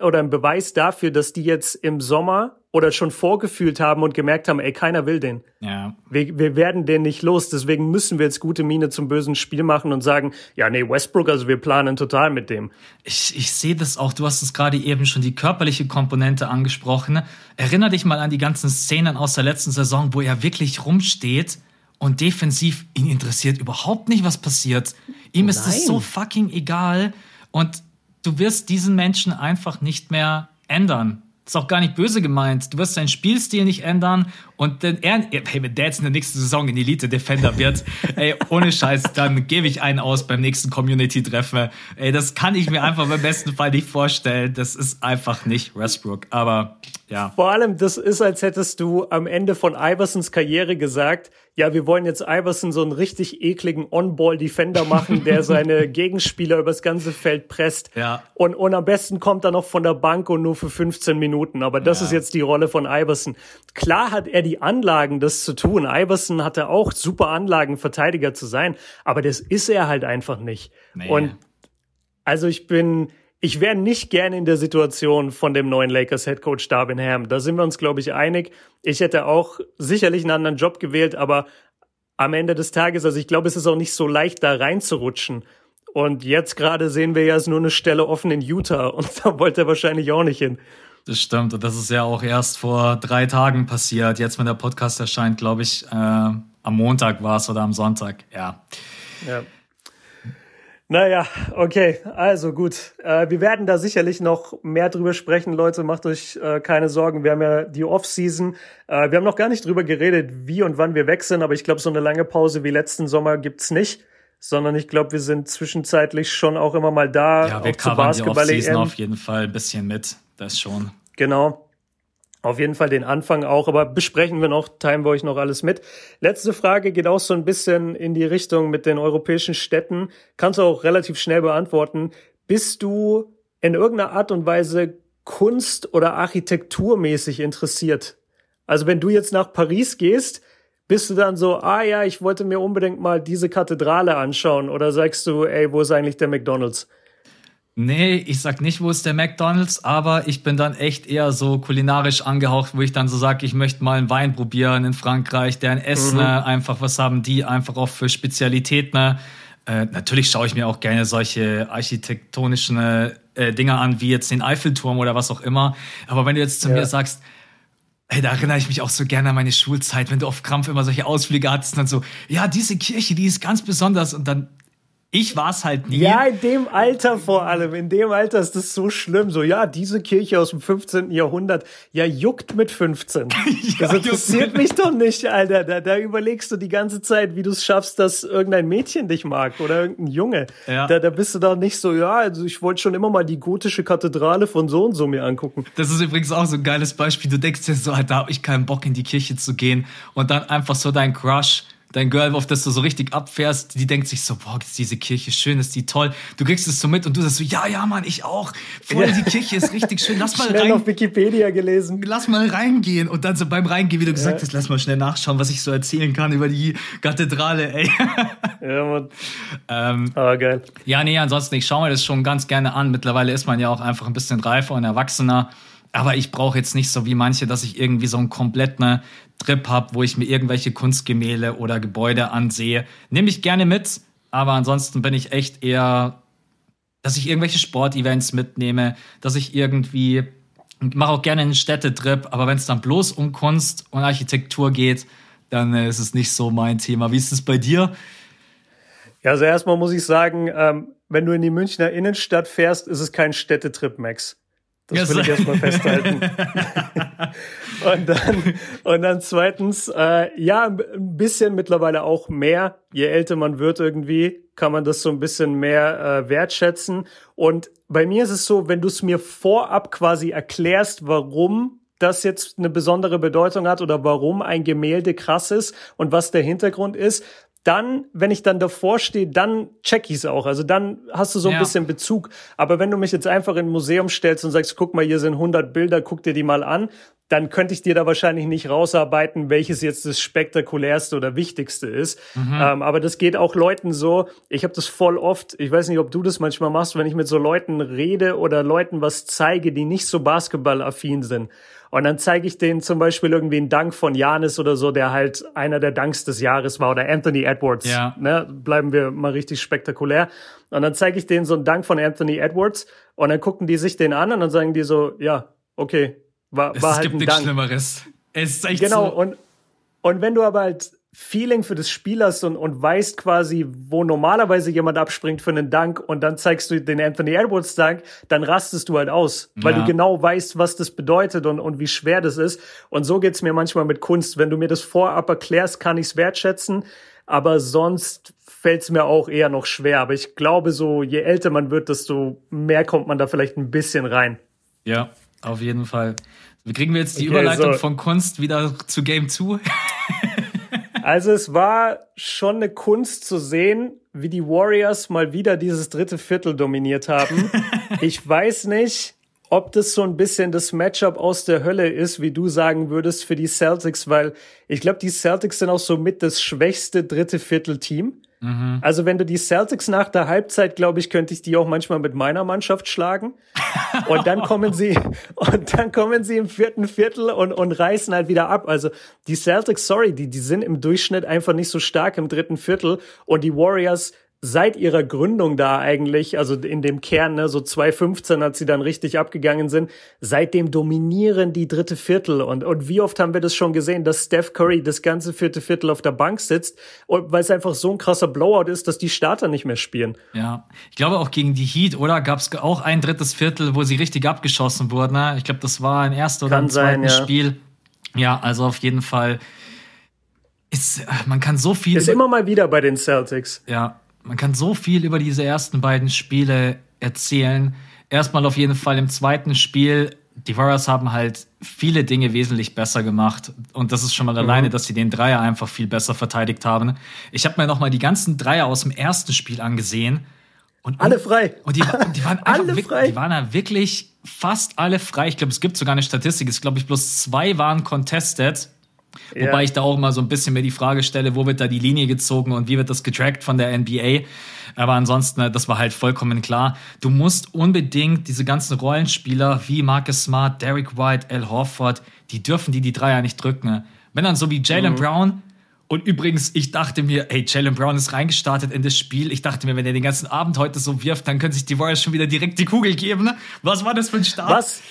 oder ein Beweis dafür, dass die jetzt im Sommer oder schon vorgefühlt haben und gemerkt haben, ey, keiner will den. Ja. Wir, wir werden den nicht los. Deswegen müssen wir jetzt gute Miene zum bösen Spiel machen und sagen, ja, nee, Westbrook, also wir planen total mit dem. Ich, ich sehe das auch, du hast es gerade eben schon die körperliche Komponente angesprochen. Erinner dich mal an die ganzen Szenen aus der letzten Saison, wo er wirklich rumsteht und defensiv ihn interessiert überhaupt nicht, was passiert. Ihm ist es so fucking egal und du wirst diesen Menschen einfach nicht mehr ändern. Ist auch gar nicht böse gemeint. Du wirst seinen Spielstil nicht ändern und denn er, hey, wenn der jetzt in der nächsten Saison in Elite Defender wird, ey, ohne Scheiß, dann gebe ich einen aus beim nächsten Community-Treffen. Ey, das kann ich mir einfach beim besten Fall nicht vorstellen. Das ist einfach nicht Westbrook. Aber ja. Vor allem, das ist, als hättest du am Ende von Iversons Karriere gesagt, ja, wir wollen jetzt Iverson so einen richtig ekligen On-Ball-Defender machen, der seine Gegenspieler übers ganze Feld presst. Ja. Und, und am besten kommt er noch von der Bank und nur für 15 Minuten. Aber das Ja. ist jetzt die Rolle von Iverson. Klar hat er die Anlagen, das zu tun. Iverson hatte auch super Anlagen, Verteidiger zu sein. Aber das ist er halt einfach nicht. Nee. Und also ich bin, ich wäre nicht gerne in der Situation von dem neuen Lakers Head Coach Darvin Ham. Da sind wir uns, glaube ich, einig. Ich hätte auch sicherlich einen anderen Job gewählt, aber am Ende des Tages, also ich glaube, es ist auch nicht so leicht, da reinzurutschen. Und jetzt gerade sehen wir ja, es ist nur eine Stelle offen in Utah und da wollte er wahrscheinlich auch nicht hin. Das stimmt. Und das ist ja auch erst vor drei Tagen passiert. Jetzt, wenn der Podcast erscheint, glaube ich, äh, am Montag war es oder am Sonntag. Ja. Ja. Naja, okay, also gut. Äh, wir werden da sicherlich noch mehr drüber sprechen, Leute. Macht euch äh, keine Sorgen. Wir haben ja die Off-Season. Äh, wir haben noch gar nicht drüber geredet, wie und wann wir weg sind, aber ich glaube, so eine lange Pause wie letzten Sommer gibt's nicht. Sondern ich glaube, wir sind zwischenzeitlich schon auch immer mal da. Ja, wir auch zur die. Offseason auf jeden Fall ein bisschen mit. Das schon. Genau. Auf jeden Fall den Anfang auch, aber besprechen wir noch, teilen wir euch noch alles mit. Letzte Frage geht auch so ein bisschen in die Richtung mit den europäischen Städten. Kannst du auch relativ schnell beantworten. Bist du in irgendeiner Art und Weise kunst- oder architekturmäßig interessiert? Also wenn du jetzt nach Paris gehst, bist du dann so, ah ja, ich wollte mir unbedingt mal diese Kathedrale anschauen oder sagst du, ey, wo ist eigentlich der McDonald's? Nee, ich sag nicht, wo ist der McDonalds, aber ich bin dann echt eher so kulinarisch angehaucht, wo ich dann so sage, ich möchte mal einen Wein probieren in Frankreich, der in Essen, einfach was haben die einfach auch für Spezialitäten. Äh, natürlich schaue ich mir auch gerne solche architektonischen äh, Dinger an, wie jetzt den Eiffelturm oder was auch immer. Aber wenn du jetzt zu Ja. mir sagst, Hey, da erinnere ich mich auch so gerne an meine Schulzeit, wenn du auf Krampf immer solche Ausflüge hattest und dann so, ja, diese Kirche, die ist ganz besonders und dann, ich war's halt nie. Ja, in dem Alter vor allem. In dem Alter ist das so schlimm. So, ja, diese Kirche aus dem 15. Jahrhundert, ja, juckt mit 15. das juckt interessiert mich doch nicht, Alter. Da, da überlegst du die ganze Zeit, wie du es schaffst, dass irgendein Mädchen dich mag oder irgendein Junge. Ja. Da, da bist du doch nicht so, ja, also ich wollte schon immer mal die gotische Kathedrale von so und so mir angucken. Das ist übrigens auch so ein geiles Beispiel. Du denkst dir so, Alter, da hab ich keinen Bock in die Kirche zu gehen und dann einfach so dein Crush, dein Girl, auf das du so richtig abfährst, die denkt sich so, boah, ist diese Kirche schön, ist die toll. Du kriegst es so mit und du sagst so, ja, ja, Mann, ich auch. Voll, die Kirche ist richtig schön. Lass mal Schnell rein. auf Wikipedia gelesen. Lass mal reingehen und dann so beim Reingehen, wie du gesagt Ja. hast, lass mal schnell nachschauen, was ich so erzählen kann über die Kathedrale, ey. Ja, Mann. ähm, Ah, geil. Ja, nee, ansonsten, ich schaue mir das schon ganz gerne an. Mittlerweile ist man ja auch einfach ein bisschen reifer und erwachsener. Aber ich brauche jetzt nicht so wie manche, dass ich irgendwie so einen kompletten Trip habe, wo ich mir irgendwelche Kunstgemälde oder Gebäude ansehe. Nehme ich gerne mit, aber ansonsten bin ich echt eher, dass ich irgendwelche Sportevents mitnehme, dass ich irgendwie, mache auch gerne einen Städtetrip, aber wenn es dann bloß um Kunst und Architektur geht, dann äh, ist es nicht so mein Thema. Wie ist es bei dir? Ja, also erstmal muss ich sagen, ähm, wenn du in die Münchner Innenstadt fährst, ist es kein Städtetrip, Max. Das will ich erstmal festhalten. und dann, und dann zweitens, äh, ja, ein bisschen mittlerweile auch mehr. Je älter man wird irgendwie, kann man das so ein bisschen mehr äh, wertschätzen. Und bei mir ist es so, wenn du es mir vorab quasi erklärst, warum das jetzt eine besondere Bedeutung hat oder warum ein Gemälde krass ist und was der Hintergrund ist, dann, wenn ich dann davor stehe, dann check ich es auch. Also dann hast du so ein Ja. bisschen Bezug. Aber wenn du mich jetzt einfach in ein Museum stellst und sagst, guck mal, hier sind 100 Bilder, guck dir die mal an, dann könnte ich dir da wahrscheinlich nicht rausarbeiten, welches jetzt das spektakulärste oder wichtigste ist. Ähm, aber das geht auch Leuten so. Ich habe das voll oft. Ich weiß nicht, ob du das manchmal machst, wenn ich mit so Leuten rede oder Leuten was zeige, die nicht so basketballaffin sind. Und dann zeige ich denen zum Beispiel irgendwie einen Dank von Janis oder so, der halt einer der Danks des Jahres war, oder Anthony Edwards. Ja. Ne? Bleiben wir mal richtig spektakulär. Und dann zeige ich denen so einen Dank von Anthony Edwards und dann gucken die sich den an und dann sagen die so, ja, okay, war, Es war halt gibt ein nichts Dank. Schlimmeres. Es ist echt Genau, so. und, und wenn du aber halt Feeling für das Spiel hast und, und weißt quasi, wo normalerweise jemand abspringt für einen Dank und dann zeigst du den Anthony Edwards Dank, dann rastest du halt aus, weil Ja. du genau weißt, was das bedeutet und, und wie schwer das ist. Und so geht's mir manchmal mit Kunst. Wenn du mir das vorab erklärst, kann ich's wertschätzen, aber sonst fällt's mir auch eher noch schwer. Aber ich glaube, so je älter man wird, desto mehr kommt man da vielleicht ein bisschen rein. Ja, Auf jeden Fall. Wie kriegen wir jetzt die okay, Überleitung so. von Kunst wieder zu Game 2? also es war schon eine Kunst zu sehen, wie die Warriors mal wieder dieses dritte Viertel dominiert haben. ich weiß nicht, ob das so ein bisschen das Matchup aus der Hölle ist, wie du sagen würdest, für die Celtics, weil ich glaube, die Celtics sind auch so mit das schwächste dritte Viertel-Team. Mhm. Also wenn du die Celtics nach der Halbzeit, glaube ich, könnte ich die auch manchmal mit meiner Mannschaft schlagen. Und dann kommen sie, und dann kommen sie im vierten Viertel und, und reißen halt wieder ab. Also die Celtics, sorry, die, die sind im Durchschnitt einfach nicht so stark im dritten Viertel. Und die Warriors seit ihrer Gründung da eigentlich, also in dem Kern, ne, so 2015, als sie dann richtig abgegangen sind, seitdem dominieren die dritte Viertel. Und, und wie oft haben wir das schon gesehen, dass Steph Curry das ganze vierte Viertel auf der Bank sitzt, weil es einfach so ein krasser Blowout ist, dass die Starter nicht mehr spielen. Ja, ich glaube auch gegen die Heat, oder? Gab es auch ein drittes Viertel, wo sie richtig abgeschossen wurden. Ne? Ich glaube, das war ein erstes oder ein zweites ja. Spiel. Ja, also auf jeden Fall ist, man kann so viel. Ist immer mal wieder bei den Celtics. Ja, man kann so viel über diese ersten beiden Spiele erzählen. Erstmal auf jeden Fall im zweiten Spiel. Die Warriors haben halt viele Dinge wesentlich besser gemacht. Und das ist schon mal mhm. alleine, dass sie den Dreier einfach viel besser verteidigt haben. Ich habe mir noch mal die ganzen Dreier aus dem ersten Spiel angesehen. Und, alle frei. Und die, die waren alle wirklich, frei. Die waren da wirklich fast alle frei. Ich glaube, es gibt sogar eine Statistik. Es glaube ich bloß zwei waren contested. Ja. Wobei ich da auch mal so ein bisschen mir die Frage stelle, wo wird da die Linie gezogen und wie wird das getrackt von der NBA? Aber ansonsten, äh, das war halt vollkommen klar. Du musst unbedingt diese ganzen Rollenspieler wie Marcus Smart, Derek White, Al Horford, die dürfen die die Dreier nicht drücken. Wenn dann so wie Jalen mhm. Brown, und übrigens, ich dachte mir, hey, Jalen Brown ist reingestartet in das Spiel. Ich dachte mir, wenn er den ganzen Abend heute so wirft, dann können sich die Warriors schon wieder direkt die Kugel geben. Was war das für ein Start? Was,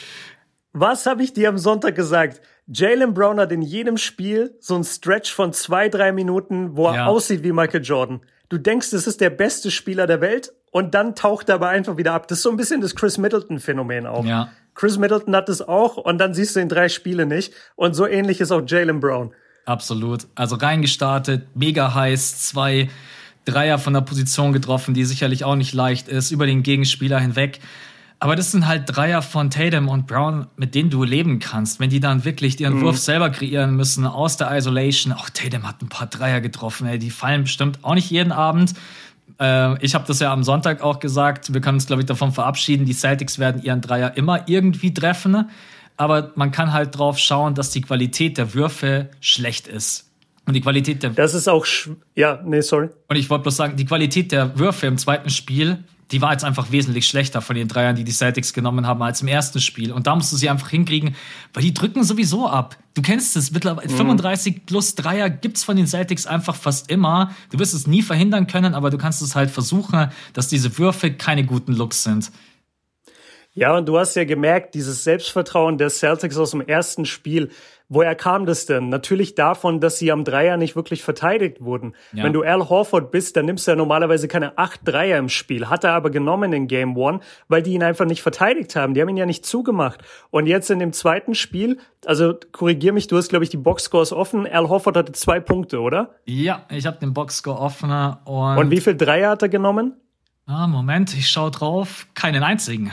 was habe ich dir am Sonntag gesagt? Jalen Brown hat in jedem Spiel so ein Stretch von zwei, drei Minuten, wo er ja. aussieht wie Michael Jordan. Du denkst, es ist der beste Spieler der Welt und dann taucht er aber einfach wieder ab. Das ist so ein bisschen das Chris Middleton-Phänomen auch. Ja. Chris Middleton hat es auch und dann siehst du in drei Spiele nicht. Und so ähnlich ist auch Jalen Brown. Absolut. Also reingestartet, mega heiß, zwei Dreier von der Position getroffen, die sicherlich auch nicht leicht ist, über den Gegenspieler hinweg. Aber das sind halt Dreier von Tatum und Brown, mit denen du leben kannst. Wenn die dann wirklich ihren mhm. Wurf selber kreieren müssen aus der Isolation. Auch Tatum hat ein paar Dreier getroffen, ey. Die fallen bestimmt auch nicht jeden Abend. Äh, ich habe das ja am Sonntag auch gesagt. Wir können uns, glaube ich, davon verabschieden. Die Celtics werden ihren Dreier immer irgendwie treffen. Aber man kann halt drauf schauen, dass die Qualität der Würfe schlecht ist. Und die Qualität der. Das ist auch. Ja, nee, sorry. Und ich wollte bloß sagen, die Qualität der Würfe im zweiten Spiel die war jetzt einfach wesentlich schlechter von den Dreiern, die die Celtics genommen haben, als im ersten Spiel. Und da musst du sie einfach hinkriegen, weil die drücken sowieso ab. Du kennst es, mittlerweile mhm. 35 plus Dreier gibt's von den Celtics einfach fast immer. Du wirst es nie verhindern können, aber du kannst es halt versuchen, dass diese Würfe keine guten Looks sind. Ja, und du hast ja gemerkt, dieses Selbstvertrauen der Celtics aus dem ersten Spiel, Woher kam das denn? Natürlich davon, dass sie am Dreier nicht wirklich verteidigt wurden. Ja. Wenn du Al Horford bist, dann nimmst du ja normalerweise keine acht Dreier im Spiel. Hat er aber genommen in Game One, weil die ihn einfach nicht verteidigt haben. Die haben ihn ja nicht zugemacht. Und jetzt in dem zweiten Spiel, also korrigier mich, du hast, glaube ich, die Boxscores offen. Al Horford hatte zwei Punkte, oder? Ja, ich habe den Boxscore offen. Und, und wie viel Dreier hat er genommen? Ah, Moment, ich schau drauf. Keinen einzigen.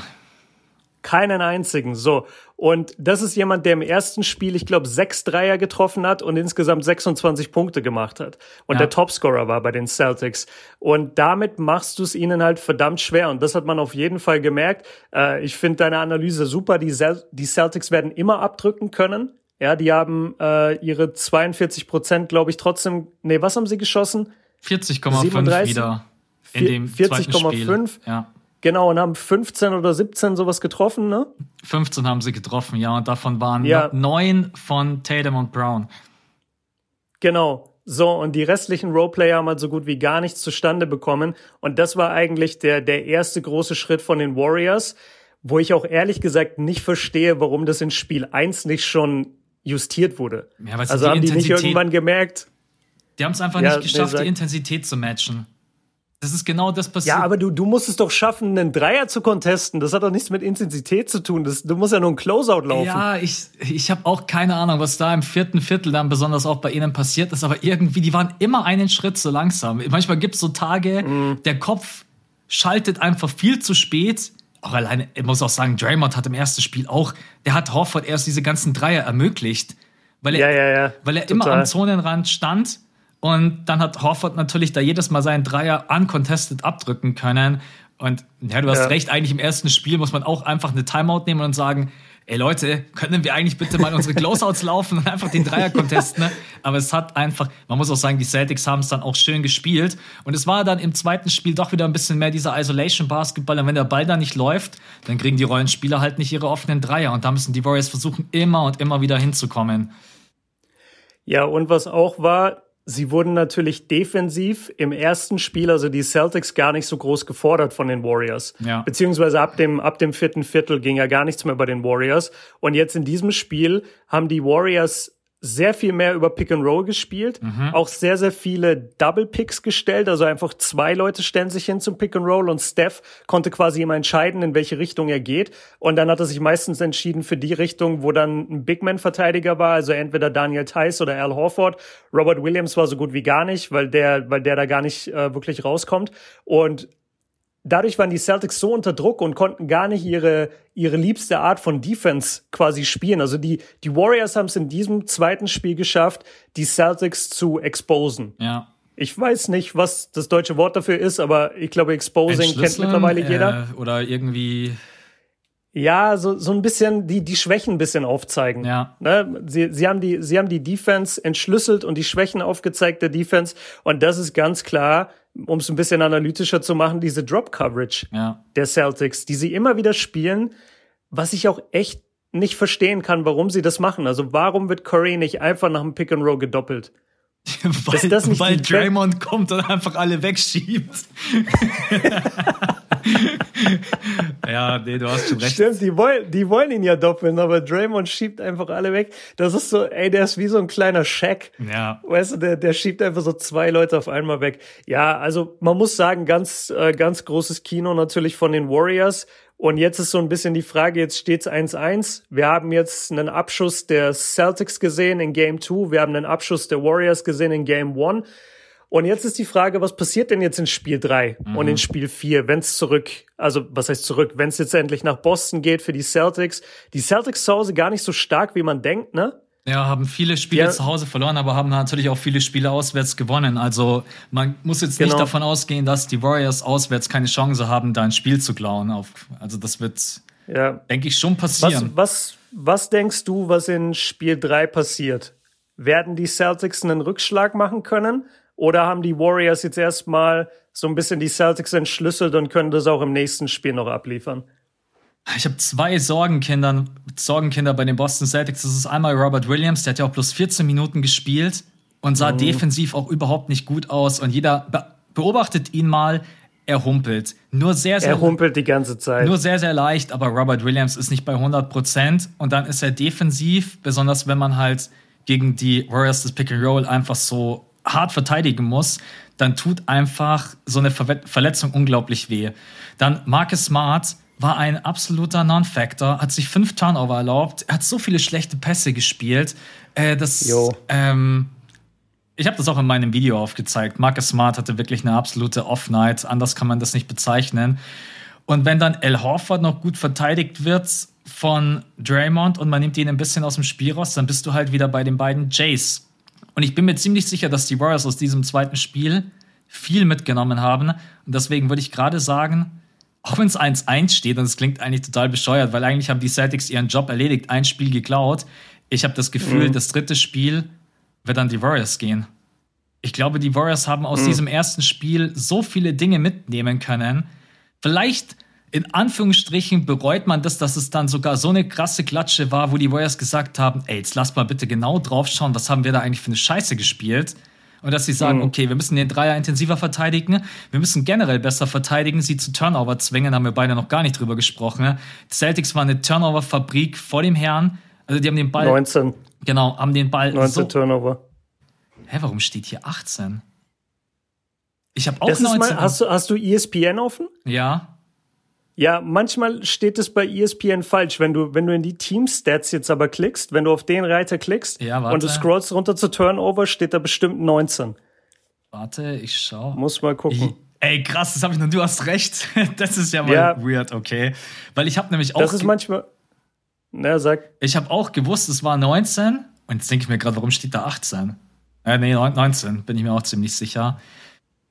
Keinen einzigen. So. Und das ist jemand, der im ersten Spiel, ich glaube, sechs Dreier getroffen hat und insgesamt 26 Punkte gemacht hat. Und ja. der Topscorer war bei den Celtics. Und damit machst du es ihnen halt verdammt schwer. Und das hat man auf jeden Fall gemerkt. Äh, ich finde deine Analyse super. Die, die Celtics werden immer abdrücken können. Ja, die haben äh, ihre 42 Prozent, glaube ich, trotzdem. Nee, was haben sie geschossen? 40,5 wieder. In dem 40,5. Ja. Genau, und haben 15 oder 17 sowas getroffen, ne? 15 haben sie getroffen, ja, und davon waren ja. neun von Tatum und Brown. Genau. So, und die restlichen Roleplayer haben halt so gut wie gar nichts zustande bekommen. Und das war eigentlich der, der erste große Schritt von den Warriors, wo ich auch ehrlich gesagt nicht verstehe, warum das in Spiel 1 nicht schon justiert wurde. Ja, also haben die nicht irgendwann gemerkt? Die haben es einfach ja, nicht geschafft, die Intensität zu matchen. Das ist genau das passiert. Ja, aber du, du musst es doch schaffen, einen Dreier zu contesten. Das hat doch nichts mit Intensität zu tun. Das, du musst ja nur ein Closeout laufen. Ja, ich, ich habe auch keine Ahnung, was da im vierten Viertel dann besonders auch bei ihnen passiert ist. Aber irgendwie, die waren immer einen Schritt zu langsam. Manchmal gibt's so Tage, mm. der Kopf schaltet einfach viel zu spät auch alleine, ich muss auch sagen, Draymond hat im ersten Spiel auch, der hat Horford erst diese ganzen Dreier ermöglicht, weil er, ja, ja, ja, weil er immer am Zonenrand stand und dann hat Horford natürlich da jedes Mal seinen Dreier uncontested abdrücken können. Und ja, du hast ja. recht, eigentlich im ersten Spiel muss man auch einfach eine Timeout nehmen und sagen, ey Leute, können wir eigentlich bitte mal unsere Closeouts laufen und einfach den Dreier contesten? Ne? Aber es hat einfach, man muss auch sagen, die Celtics haben es dann auch schön gespielt. Und es war dann im zweiten Spiel doch wieder ein bisschen mehr dieser Isolation-Basketball. Und wenn der Ball da nicht läuft, dann kriegen die Rollenspieler halt nicht ihre offenen Dreier. Und da müssen die Warriors versuchen, immer und immer wieder hinzukommen. Ja, und was auch war, sie wurden natürlich defensiv im ersten Spiel, also die Celtics, gar nicht so groß gefordert von den Warriors. Ja. Beziehungsweise ab dem, ab dem vierten Viertel ging ja gar nichts mehr bei den Warriors. Und jetzt in diesem Spiel haben die Warriors sehr viel mehr über Pick and Roll gespielt, mhm. auch sehr, sehr viele Double Picks gestellt, also einfach zwei Leute stellen sich hin zum Pick and Roll und Steph konnte quasi immer entscheiden, in welche Richtung er geht und dann hat er sich meistens entschieden für die Richtung, wo dann ein Big Man Verteidiger war, also entweder Daniel Tice oder Al Horford. Robert Williams war so gut wie gar nicht, weil der, weil der da gar nicht äh, wirklich rauskommt und dadurch waren die Celtics so unter Druck und konnten gar nicht ihre, ihre liebste Art von Defense quasi spielen. Also die, die Warriors haben es in diesem zweiten Spiel geschafft, die Celtics zu exposen. Ja. Ich weiß nicht, was das deutsche Wort dafür ist, aber ich glaube, exposing kennt mittlerweile jeder. Äh, oder irgendwie ja, so, so ein bisschen die, die Schwächen ein bisschen aufzeigen. Ja. Ne? Sie, sie, haben die, sie haben die Defense entschlüsselt und die Schwächen aufgezeigt der Defense. Und das ist ganz klar, um es ein bisschen analytischer zu machen, diese Drop Coverage ja. der Celtics, die sie immer wieder spielen, was ich auch echt nicht verstehen kann, warum sie das machen. Also warum wird Curry nicht einfach nach dem Pick and Roll gedoppelt? weil, weil Draymond kommt und einfach alle wegschiebt. ja, nee, du hast schon recht. Stimmt, die wollen, die wollen ihn ja doppeln, aber Draymond schiebt einfach alle weg. Das ist so, ey, der ist wie so ein kleiner Shaq. Ja. Weißt du, der, der schiebt einfach so zwei Leute auf einmal weg. Ja, also man muss sagen, ganz, äh, ganz großes Kino natürlich von den Warriors. Und jetzt ist so ein bisschen die Frage, jetzt steht's 1-1. Wir haben jetzt einen Abschuss der Celtics gesehen in Game 2. Wir haben einen Abschuss der Warriors gesehen in Game 1. Und jetzt ist die Frage, was passiert denn jetzt in Spiel 3 mhm. und in Spiel 4, wenn es zurück, also was heißt zurück, wenn es jetzt endlich nach Boston geht für die Celtics. Die Celtics zu Hause gar nicht so stark, wie man denkt, ne? Ja, haben viele Spiele ja. zu Hause verloren, aber haben natürlich auch viele Spiele auswärts gewonnen. Also man muss jetzt genau. nicht davon ausgehen, dass die Warriors auswärts keine Chance haben, da ein Spiel zu klauen. Also das wird, ja. denke ich, schon passieren. Was, was, was denkst du, was in Spiel 3 passiert? Werden die Celtics einen Rückschlag machen können? Oder haben die Warriors jetzt erstmal so ein bisschen die Celtics entschlüsselt und können das auch im nächsten Spiel noch abliefern? Ich habe zwei Sorgenkinder, Sorgenkinder bei den Boston Celtics. Das ist einmal Robert Williams, der hat ja auch bloß 14 Minuten gespielt und sah mhm. defensiv auch überhaupt nicht gut aus. Und jeder be beobachtet ihn mal, er humpelt. Nur sehr, sehr. Er humpelt die ganze Zeit. Nur sehr, sehr leicht, aber Robert Williams ist nicht bei 100 Prozent. Und dann ist er defensiv, besonders wenn man halt gegen die Warriors das Pick and Roll einfach so hart verteidigen muss, dann tut einfach so eine Ver Verletzung unglaublich weh. Dann Marcus Smart war ein absoluter Non-Factor, hat sich fünf Turnover erlaubt, er hat so viele schlechte Pässe gespielt. Äh, das, ähm, ich habe das auch in meinem Video aufgezeigt. Marcus Smart hatte wirklich eine absolute Off-Night, anders kann man das nicht bezeichnen. Und wenn dann El Horford noch gut verteidigt wird von Draymond und man nimmt ihn ein bisschen aus dem Spiel raus, dann bist du halt wieder bei den beiden Jays. Und ich bin mir ziemlich sicher, dass die Warriors aus diesem zweiten Spiel viel mitgenommen haben. Und deswegen würde ich gerade sagen, auch wenn es 1-1 steht, und es klingt eigentlich total bescheuert, weil eigentlich haben die Celtics ihren Job erledigt, ein Spiel geklaut. Ich habe das Gefühl, mhm. das dritte Spiel wird dann die Warriors gehen. Ich glaube, die Warriors haben aus mhm. diesem ersten Spiel so viele Dinge mitnehmen können. Vielleicht in Anführungsstrichen bereut man das, dass es dann sogar so eine krasse Klatsche war, wo die Warriors gesagt haben, ey, jetzt lass mal bitte genau drauf schauen, was haben wir da eigentlich für eine Scheiße gespielt. Und dass sie sagen, mhm. okay, wir müssen den Dreier intensiver verteidigen, wir müssen generell besser verteidigen, sie zu Turnover zwingen, haben wir beide noch gar nicht drüber gesprochen. Die Celtics waren eine Turnover-Fabrik vor dem Herrn. Also die haben den Ball. 19. Genau, haben den Ball. 19 so, Turnover. Hä, warum steht hier 18? Ich habe auch das 19. Mal, hast, du, hast du ESPN offen? Ja. Ja, manchmal steht es bei ESPN falsch. Wenn du, wenn du in die Team-Stats jetzt aber klickst, wenn du auf den Reiter klickst ja, und du scrollst runter zu Turnover, steht da bestimmt 19. Warte, ich schau. Muss mal gucken. Ey, krass, das habe ich noch. Du hast recht. Das ist ja mal ja. weird, okay. Weil ich habe nämlich auch. Das ist manchmal. Na, sag. Ich habe auch gewusst, es war 19. Und jetzt denke ich mir gerade, warum steht da 18? Äh, nee, 19, bin ich mir auch ziemlich sicher.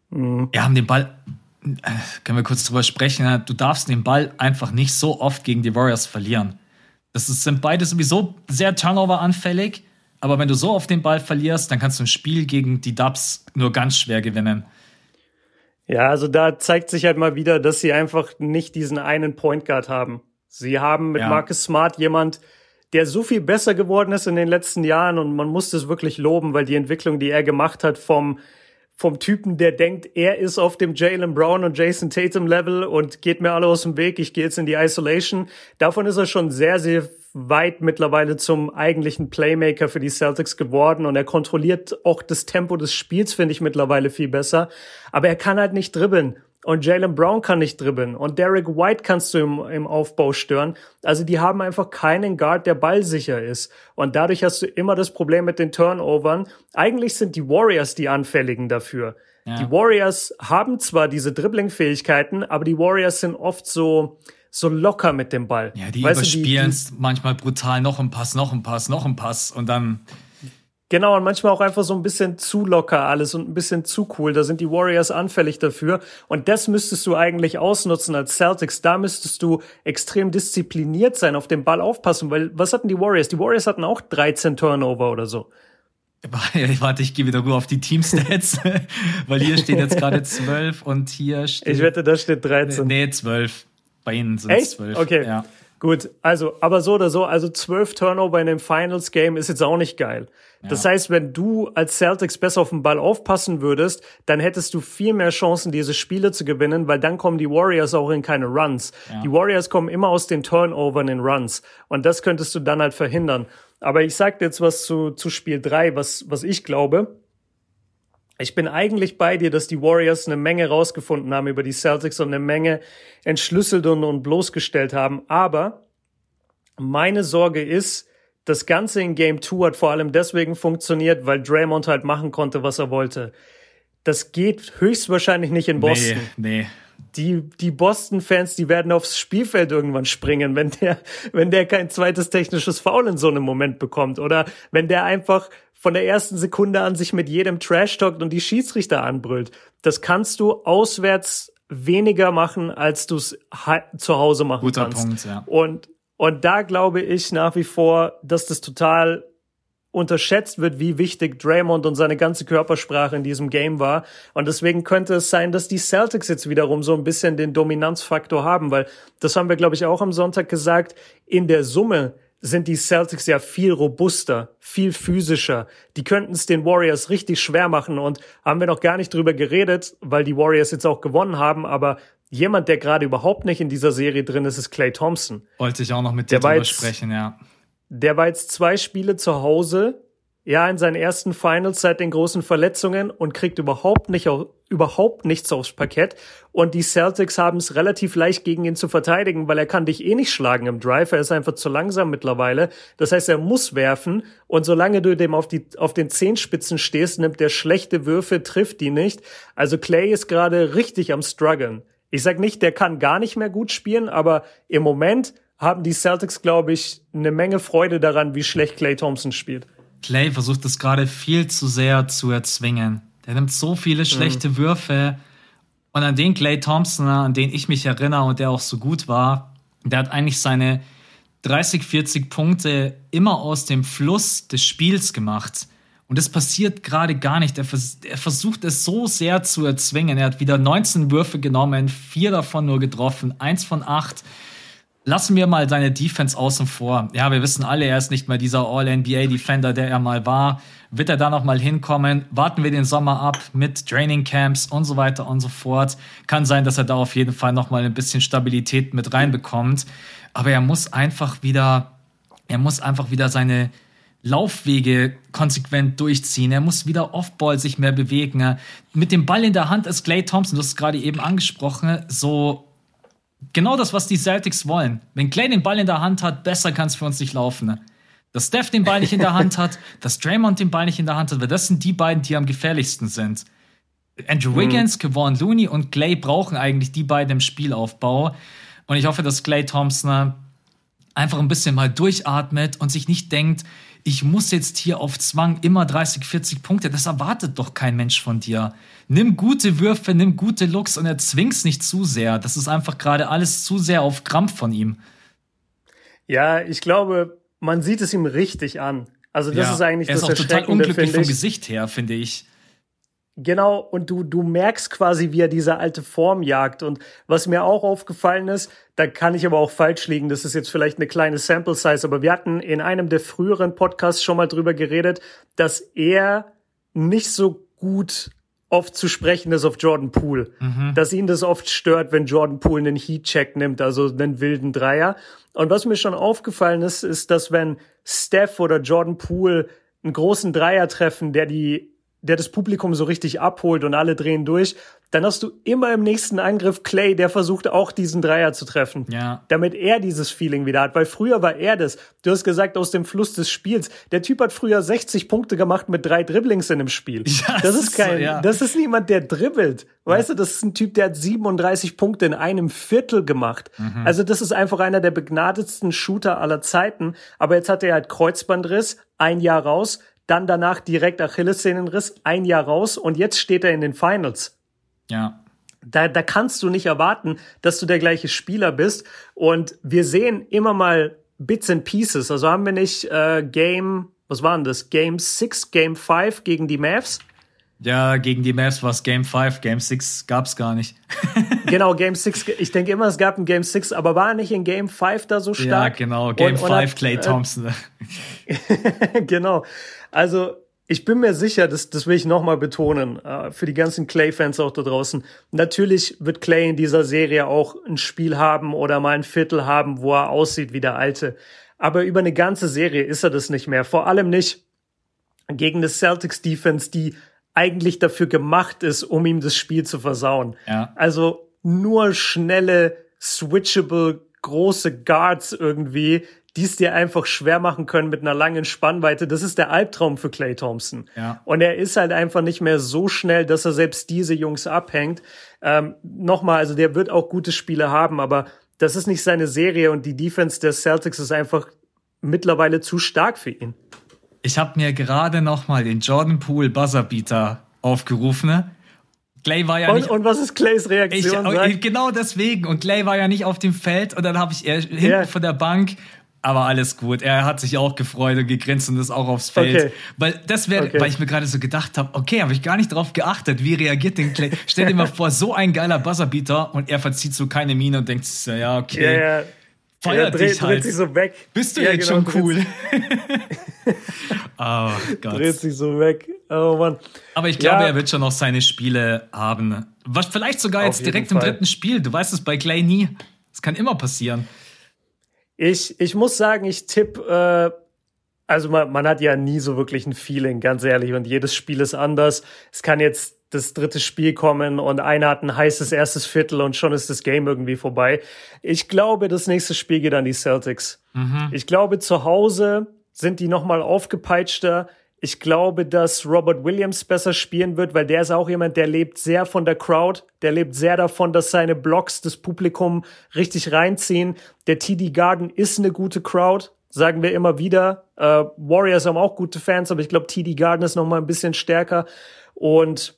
Mhm. Wir haben den Ball. Können wir kurz drüber sprechen? Du darfst den Ball einfach nicht so oft gegen die Warriors verlieren. Das sind beide sowieso sehr Turnover-anfällig. Aber wenn du so oft den Ball verlierst, dann kannst du ein Spiel gegen die Dubs nur ganz schwer gewinnen. Ja, also da zeigt sich halt mal wieder, dass sie einfach nicht diesen einen Point Guard haben. Sie haben mit ja. Marcus Smart jemand, der so viel besser geworden ist in den letzten Jahren und man muss das wirklich loben, weil die Entwicklung, die er gemacht hat vom vom Typen, der denkt, er ist auf dem Jalen Brown und Jason Tatum Level und geht mir alle aus dem Weg, ich gehe jetzt in die Isolation. Davon ist er schon sehr, sehr weit mittlerweile zum eigentlichen Playmaker für die Celtics geworden und er kontrolliert auch das Tempo des Spiels, finde ich mittlerweile viel besser. Aber er kann halt nicht dribbeln. Und Jalen Brown kann nicht dribbeln. Und Derek White kannst du im, im Aufbau stören. Also die haben einfach keinen Guard, der ballsicher ist. Und dadurch hast du immer das Problem mit den Turnovern. Eigentlich sind die Warriors die Anfälligen dafür. Ja. Die Warriors haben zwar diese Dribbling-Fähigkeiten, aber die Warriors sind oft so, so locker mit dem Ball. Ja, die weißt überspielen es manchmal brutal noch ein Pass, noch ein Pass, noch ein Pass und dann Genau, und manchmal auch einfach so ein bisschen zu locker alles und ein bisschen zu cool. Da sind die Warriors anfällig dafür. Und das müsstest du eigentlich ausnutzen als Celtics. Da müsstest du extrem diszipliniert sein, auf den Ball aufpassen. Weil was hatten die Warriors? Die Warriors hatten auch 13 Turnover oder so. Warte, ich gehe wieder nur auf die Teamstats, weil hier steht jetzt gerade 12 und hier steht. Ich wette, da steht 13. Nee, 12. Bei Ihnen sind es 12. Okay. Ja. Gut, also, aber so oder so, also zwölf Turnover in dem Finals Game ist jetzt auch nicht geil. Ja. Das heißt, wenn du als Celtics besser auf den Ball aufpassen würdest, dann hättest du viel mehr Chancen, diese Spiele zu gewinnen, weil dann kommen die Warriors auch in keine Runs. Ja. Die Warriors kommen immer aus den Turnovern in Runs. Und das könntest du dann halt verhindern. Aber ich sag dir jetzt was zu, zu Spiel drei, was, was ich glaube. Ich bin eigentlich bei dir, dass die Warriors eine Menge rausgefunden haben über die Celtics und eine Menge entschlüsselt und, und bloßgestellt haben. Aber meine Sorge ist, das Ganze in Game 2 hat vor allem deswegen funktioniert, weil Draymond halt machen konnte, was er wollte. Das geht höchstwahrscheinlich nicht in Boston. Nee, nee. Die, die Boston-Fans, die werden aufs Spielfeld irgendwann springen, wenn der, wenn der kein zweites technisches Foul in so einem Moment bekommt. Oder wenn der einfach von der ersten Sekunde an sich mit jedem Trash talkt und die Schiedsrichter anbrüllt. Das kannst du auswärts weniger machen, als du es zu Hause machen Guter kannst. Punkt, ja. Und, und da glaube ich nach wie vor, dass das total unterschätzt wird, wie wichtig Draymond und seine ganze Körpersprache in diesem Game war. Und deswegen könnte es sein, dass die Celtics jetzt wiederum so ein bisschen den Dominanzfaktor haben, weil das haben wir, glaube ich, auch am Sonntag gesagt. In der Summe sind die Celtics ja viel robuster, viel physischer. Die könnten es den Warriors richtig schwer machen und haben wir noch gar nicht drüber geredet, weil die Warriors jetzt auch gewonnen haben, aber jemand, der gerade überhaupt nicht in dieser Serie drin ist, ist Clay Thompson. Wollte ich auch noch mit dir drüber sprechen, ja. Der war jetzt zwei Spiele zu Hause, ja, in seinen ersten Finals seit den großen Verletzungen und kriegt überhaupt nicht überhaupt nichts aufs Parkett. Und die Celtics haben es relativ leicht gegen ihn zu verteidigen, weil er kann dich eh nicht schlagen im Drive. Er ist einfach zu langsam mittlerweile. Das heißt, er muss werfen. Und solange du dem auf, die, auf den Zehenspitzen stehst, nimmt der schlechte Würfe, trifft die nicht. Also Clay ist gerade richtig am struggeln. Ich sag nicht, der kann gar nicht mehr gut spielen, aber im Moment haben die Celtics, glaube ich, eine Menge Freude daran, wie schlecht Clay Thompson spielt. Clay versucht es gerade viel zu sehr zu erzwingen. Der nimmt so viele schlechte mhm. Würfe. Und an den Clay Thompson, an den ich mich erinnere und der auch so gut war, der hat eigentlich seine 30, 40 Punkte immer aus dem Fluss des Spiels gemacht. Und das passiert gerade gar nicht. Er, vers er, versucht es so sehr zu erzwingen. Er hat wieder 19 Würfe genommen, vier davon nur getroffen, eins von acht. Lassen wir mal seine Defense außen vor. Ja, wir wissen alle, er ist nicht mehr dieser All-NBA-Defender, der er mal war. Wird er da noch mal hinkommen? Warten wir den Sommer ab mit Training Camps und so weiter und so fort. Kann sein, dass er da auf jeden Fall noch mal ein bisschen Stabilität mit reinbekommt. Aber er muss einfach wieder, er muss einfach wieder seine Laufwege konsequent durchziehen. Er muss wieder Offball sich mehr bewegen. Mit dem Ball in der Hand ist Clay Thompson, du hast es gerade eben angesprochen, so genau das, was die Celtics wollen. Wenn Clay den Ball in der Hand hat, besser kann es für uns nicht laufen. Dass Steph den Ball nicht in der Hand hat, dass Draymond den Ball nicht in der Hand hat, weil das sind die beiden, die am gefährlichsten sind. Andrew Wiggins, mhm. Kevon Looney und Clay brauchen eigentlich die beiden im Spielaufbau. Und ich hoffe, dass Clay Thompson einfach ein bisschen mal durchatmet und sich nicht denkt, ich muss jetzt hier auf Zwang immer 30, 40 Punkte. Das erwartet doch kein Mensch von dir. Nimm gute Würfe, nimm gute Looks und erzwing's nicht zu sehr. Das ist einfach gerade alles zu sehr auf Krampf von ihm. Ja, ich glaube, man sieht es ihm richtig an. Also das ja, ist eigentlich er ist das auch total unglücklich vom Gesicht her, finde ich. Genau, und du, du merkst quasi, wie er diese alte Form jagt. Und was mir auch aufgefallen ist, da kann ich aber auch falsch liegen, das ist jetzt vielleicht eine kleine Sample Size, aber wir hatten in einem der früheren Podcasts schon mal drüber geredet, dass er nicht so gut oft zu sprechen ist auf Jordan Poole. Mhm. Dass ihn das oft stört, wenn Jordan Poole einen Heat-Check nimmt, also einen wilden Dreier. Und was mir schon aufgefallen ist, ist, dass wenn Steph oder Jordan Poole einen großen Dreier treffen, der die der das Publikum so richtig abholt und alle drehen durch, dann hast du immer im nächsten Angriff Clay, der versucht auch diesen Dreier zu treffen. Ja. Damit er dieses Feeling wieder hat. Weil früher war er das. Du hast gesagt, aus dem Fluss des Spiels. Der Typ hat früher 60 Punkte gemacht mit drei Dribblings in einem Spiel. Ja, das, ist kein, so, ja. das ist niemand, der dribbelt. Weißt du, das ist ein Typ, der hat 37 Punkte in einem Viertel gemacht. Mhm. Also das ist einfach einer der begnadetsten Shooter aller Zeiten. Aber jetzt hat er halt Kreuzbandriss, ein Jahr raus dann danach direkt Achillessehnenriss, ein Jahr raus und jetzt steht er in den Finals. Ja. Da, da kannst du nicht erwarten, dass du der gleiche Spieler bist. Und wir sehen immer mal Bits and Pieces. Also haben wir nicht äh, Game, was waren das? Game 6, Game 5 gegen die Mavs? Ja, gegen die Mavs war es Game 5, Game 6 gab es gar nicht. genau, Game 6, ich denke immer, es gab ein Game 6, aber war nicht in Game 5 da so stark? Ja, genau, Game 5, Clay Thompson. Äh, genau. Also ich bin mir sicher, das, das will ich nochmal betonen, äh, für die ganzen Clay-Fans auch da draußen. Natürlich wird Clay in dieser Serie auch ein Spiel haben oder mal ein Viertel haben, wo er aussieht wie der Alte. Aber über eine ganze Serie ist er das nicht mehr. Vor allem nicht gegen eine Celtics-Defense, die eigentlich dafür gemacht ist, um ihm das Spiel zu versauen. Ja. Also nur schnelle, switchable, große Guards irgendwie, die es dir einfach schwer machen können mit einer langen Spannweite. Das ist der Albtraum für Clay Thompson. Ja. Und er ist halt einfach nicht mehr so schnell, dass er selbst diese Jungs abhängt. Ähm, Nochmal, also der wird auch gute Spiele haben, aber das ist nicht seine Serie und die Defense der Celtics ist einfach mittlerweile zu stark für ihn. Ich habe mir gerade nochmal den Jordan Poole Buzzerbeater aufgerufen. Ne? Clay war ja und, nicht. Und was ist Clays Reaktion? Ich, genau deswegen. Und Clay war ja nicht auf dem Feld und dann habe ich er hinten yeah. von der Bank aber alles gut. Er hat sich auch gefreut und gegrinst und ist auch aufs Feld. Okay. Weil das wäre, okay. weil ich mir gerade so gedacht habe, okay, habe ich gar nicht drauf geachtet, wie reagiert denn Clay? Stell dir mal vor, so ein geiler Buzzerbeater und er verzieht so keine Miene und denkt ja, okay. Ja, ja. Feiert ja, dreht, dich halt. Dreht sich so weg. Bist du ja, jetzt genau, schon cool? oh Gott. Dreht sich so weg. Oh Mann. Aber ich glaube, ja. er wird schon noch seine Spiele haben. Was vielleicht sogar Auf jetzt direkt im dritten Spiel. Du weißt es bei Clay nie. Das kann immer passieren. Ich, ich muss sagen, ich tippe, äh, also man, man hat ja nie so wirklich ein Feeling, ganz ehrlich, und jedes Spiel ist anders. Es kann jetzt das dritte Spiel kommen und einer hat ein heißes erstes Viertel und schon ist das Game irgendwie vorbei. Ich glaube, das nächste Spiel geht an die Celtics. Mhm. Ich glaube, zu Hause sind die nochmal aufgepeitschter. Ich glaube, dass Robert Williams besser spielen wird, weil der ist auch jemand, der lebt sehr von der Crowd. Der lebt sehr davon, dass seine Blocks das Publikum richtig reinziehen. Der TD Garden ist eine gute Crowd, sagen wir immer wieder. Äh, Warriors haben auch gute Fans, aber ich glaube, TD Garden ist noch mal ein bisschen stärker. Und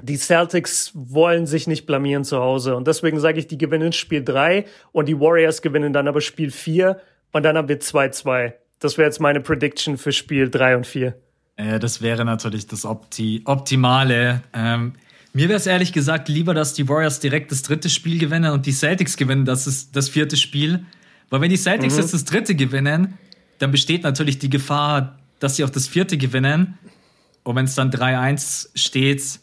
die Celtics wollen sich nicht blamieren zu Hause. Und deswegen sage ich, die gewinnen Spiel 3 und die Warriors gewinnen dann aber Spiel 4 und dann haben wir 2-2. Das wäre jetzt meine Prediction für Spiel 3 und 4. Äh, das wäre natürlich das Opti Optimale. Ähm, mir wäre es ehrlich gesagt lieber, dass die Warriors direkt das dritte Spiel gewinnen und die Celtics gewinnen das ist das vierte Spiel. Weil wenn die Celtics mhm. jetzt das dritte gewinnen, dann besteht natürlich die Gefahr, dass sie auch das vierte gewinnen. Und wenn es dann 3-1 steht,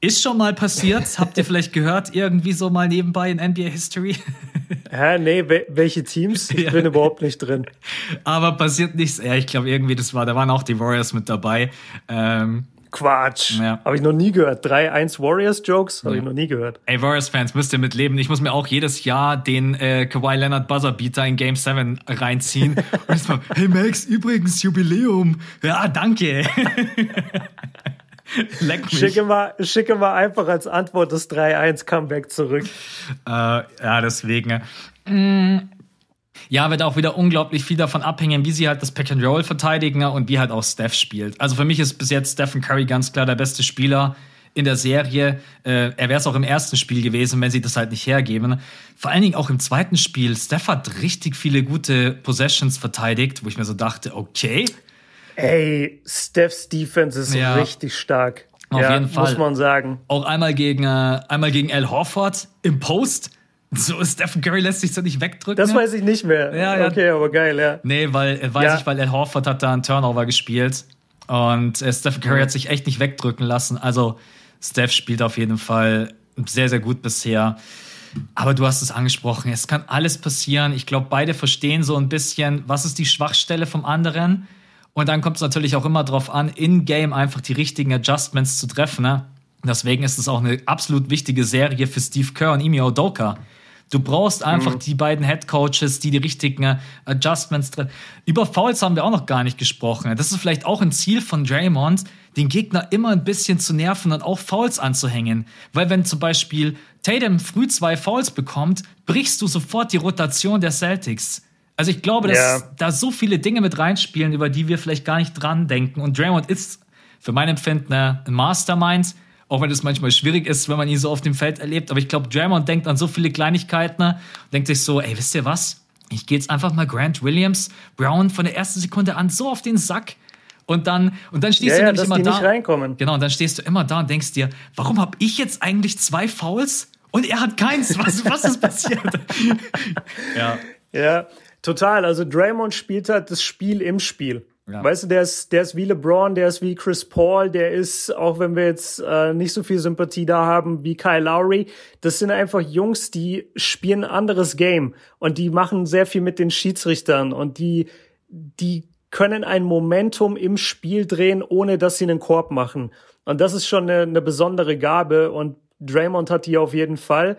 ist schon mal passiert. Habt ihr vielleicht gehört, irgendwie so mal nebenbei in NBA History? Hä, nee, welche Teams? Ich bin überhaupt nicht drin. Aber passiert nichts. Ja, ich glaube irgendwie, das war, da waren auch die Warriors mit dabei. Ähm, Quatsch. Ja. Habe ich noch nie gehört. 3-1 Warriors-Jokes habe ja. ich noch nie gehört. Ey, Warriors-Fans, müsst ihr mitleben. Ich muss mir auch jedes Jahr den äh, Kawhi Leonard Buzzerbeater in Game 7 reinziehen. Und jetzt mal, hey Max, übrigens Jubiläum. Ja, danke. Leck mich. Schicke mal, schicke mal einfach als Antwort das 3-1-Comeback zurück. Äh, ja, deswegen. Mm. Ja, wird auch wieder unglaublich viel davon abhängen, wie sie halt das Pack and Roll verteidigen und wie halt auch Steph spielt. Also für mich ist bis jetzt Stephen Curry ganz klar der beste Spieler in der Serie. Äh, er wäre es auch im ersten Spiel gewesen, wenn sie das halt nicht hergeben. Vor allen Dingen auch im zweiten Spiel. Steph hat richtig viele gute Possessions verteidigt, wo ich mir so dachte, okay. Ey, Stephs Defense ist ja. richtig stark. Auf ja, jeden Fall. Muss man sagen. Auch einmal gegen, äh, einmal gegen Al Horford im Post. So, Stephen Curry lässt sich so nicht wegdrücken. Das weiß ich nicht mehr. Ja, ja. Okay, aber geil, ja. Nee, weil, äh, weiß ja. ich, weil Al Horford hat da einen Turnover gespielt. Und äh, Stephen Curry mhm. hat sich echt nicht wegdrücken lassen. Also, Steph spielt auf jeden Fall sehr, sehr gut bisher. Aber du hast es angesprochen, es kann alles passieren. Ich glaube, beide verstehen so ein bisschen, was ist die Schwachstelle vom anderen. Und dann kommt es natürlich auch immer darauf an, in-game einfach die richtigen Adjustments zu treffen. Ne? Deswegen ist es auch eine absolut wichtige Serie für Steve Kerr und Imi Odoka. Du brauchst einfach mhm. die beiden Head Coaches, die die richtigen äh, Adjustments drin. Über Fouls haben wir auch noch gar nicht gesprochen. Das ist vielleicht auch ein Ziel von Draymond, den Gegner immer ein bisschen zu nerven und auch Fouls anzuhängen. Weil wenn zum Beispiel Tatum früh zwei Fouls bekommt, brichst du sofort die Rotation der Celtics. Also ich glaube, dass ja. da so viele Dinge mit reinspielen, über die wir vielleicht gar nicht dran denken. Und Draymond ist für mein Empfinden ein Mastermind auch wenn es manchmal schwierig ist, wenn man ihn so auf dem Feld erlebt. Aber ich glaube, Draymond denkt an so viele Kleinigkeiten und denkt sich so, ey, wisst ihr was? Ich gehe jetzt einfach mal Grant Williams, Brown von der ersten Sekunde an so auf den Sack. Und dann, und dann stehst ja, du nämlich immer da. reinkommen. Genau, und dann stehst du immer da und denkst dir, warum habe ich jetzt eigentlich zwei Fouls und er hat keins? Was, was ist passiert? ja. Ja, total. Also Draymond spielt halt das Spiel im Spiel. Ja. Weißt du, der ist, der ist wie LeBron, der ist wie Chris Paul, der ist, auch wenn wir jetzt äh, nicht so viel Sympathie da haben, wie Kyle Lowry. Das sind einfach Jungs, die spielen ein anderes Game und die machen sehr viel mit den Schiedsrichtern und die, die können ein Momentum im Spiel drehen, ohne dass sie einen Korb machen. Und das ist schon eine, eine besondere Gabe und Draymond hat die auf jeden Fall.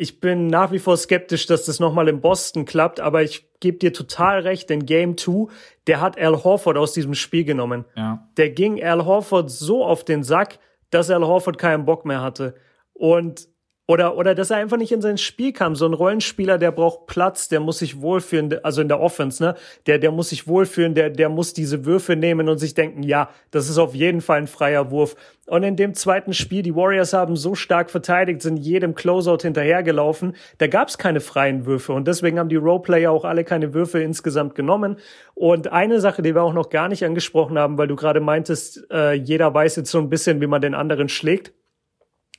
Ich bin nach wie vor skeptisch, dass das nochmal in Boston klappt, aber ich gebe dir total recht, in Game 2, der hat Al Horford aus diesem Spiel genommen. Ja. Der ging Al Horford so auf den Sack, dass Al Horford keinen Bock mehr hatte. Und oder, oder dass er einfach nicht in sein Spiel kam. So ein Rollenspieler, der braucht Platz, der muss sich wohlfühlen, also in der Offense, ne? Der, der muss sich wohlfühlen, der, der muss diese Würfe nehmen und sich denken, ja, das ist auf jeden Fall ein freier Wurf. Und in dem zweiten Spiel, die Warriors haben so stark verteidigt, sind jedem Closeout hinterhergelaufen. Da gab es keine freien Würfe und deswegen haben die Roleplayer auch alle keine Würfe insgesamt genommen. Und eine Sache, die wir auch noch gar nicht angesprochen haben, weil du gerade meintest, äh, jeder weiß jetzt so ein bisschen, wie man den anderen schlägt.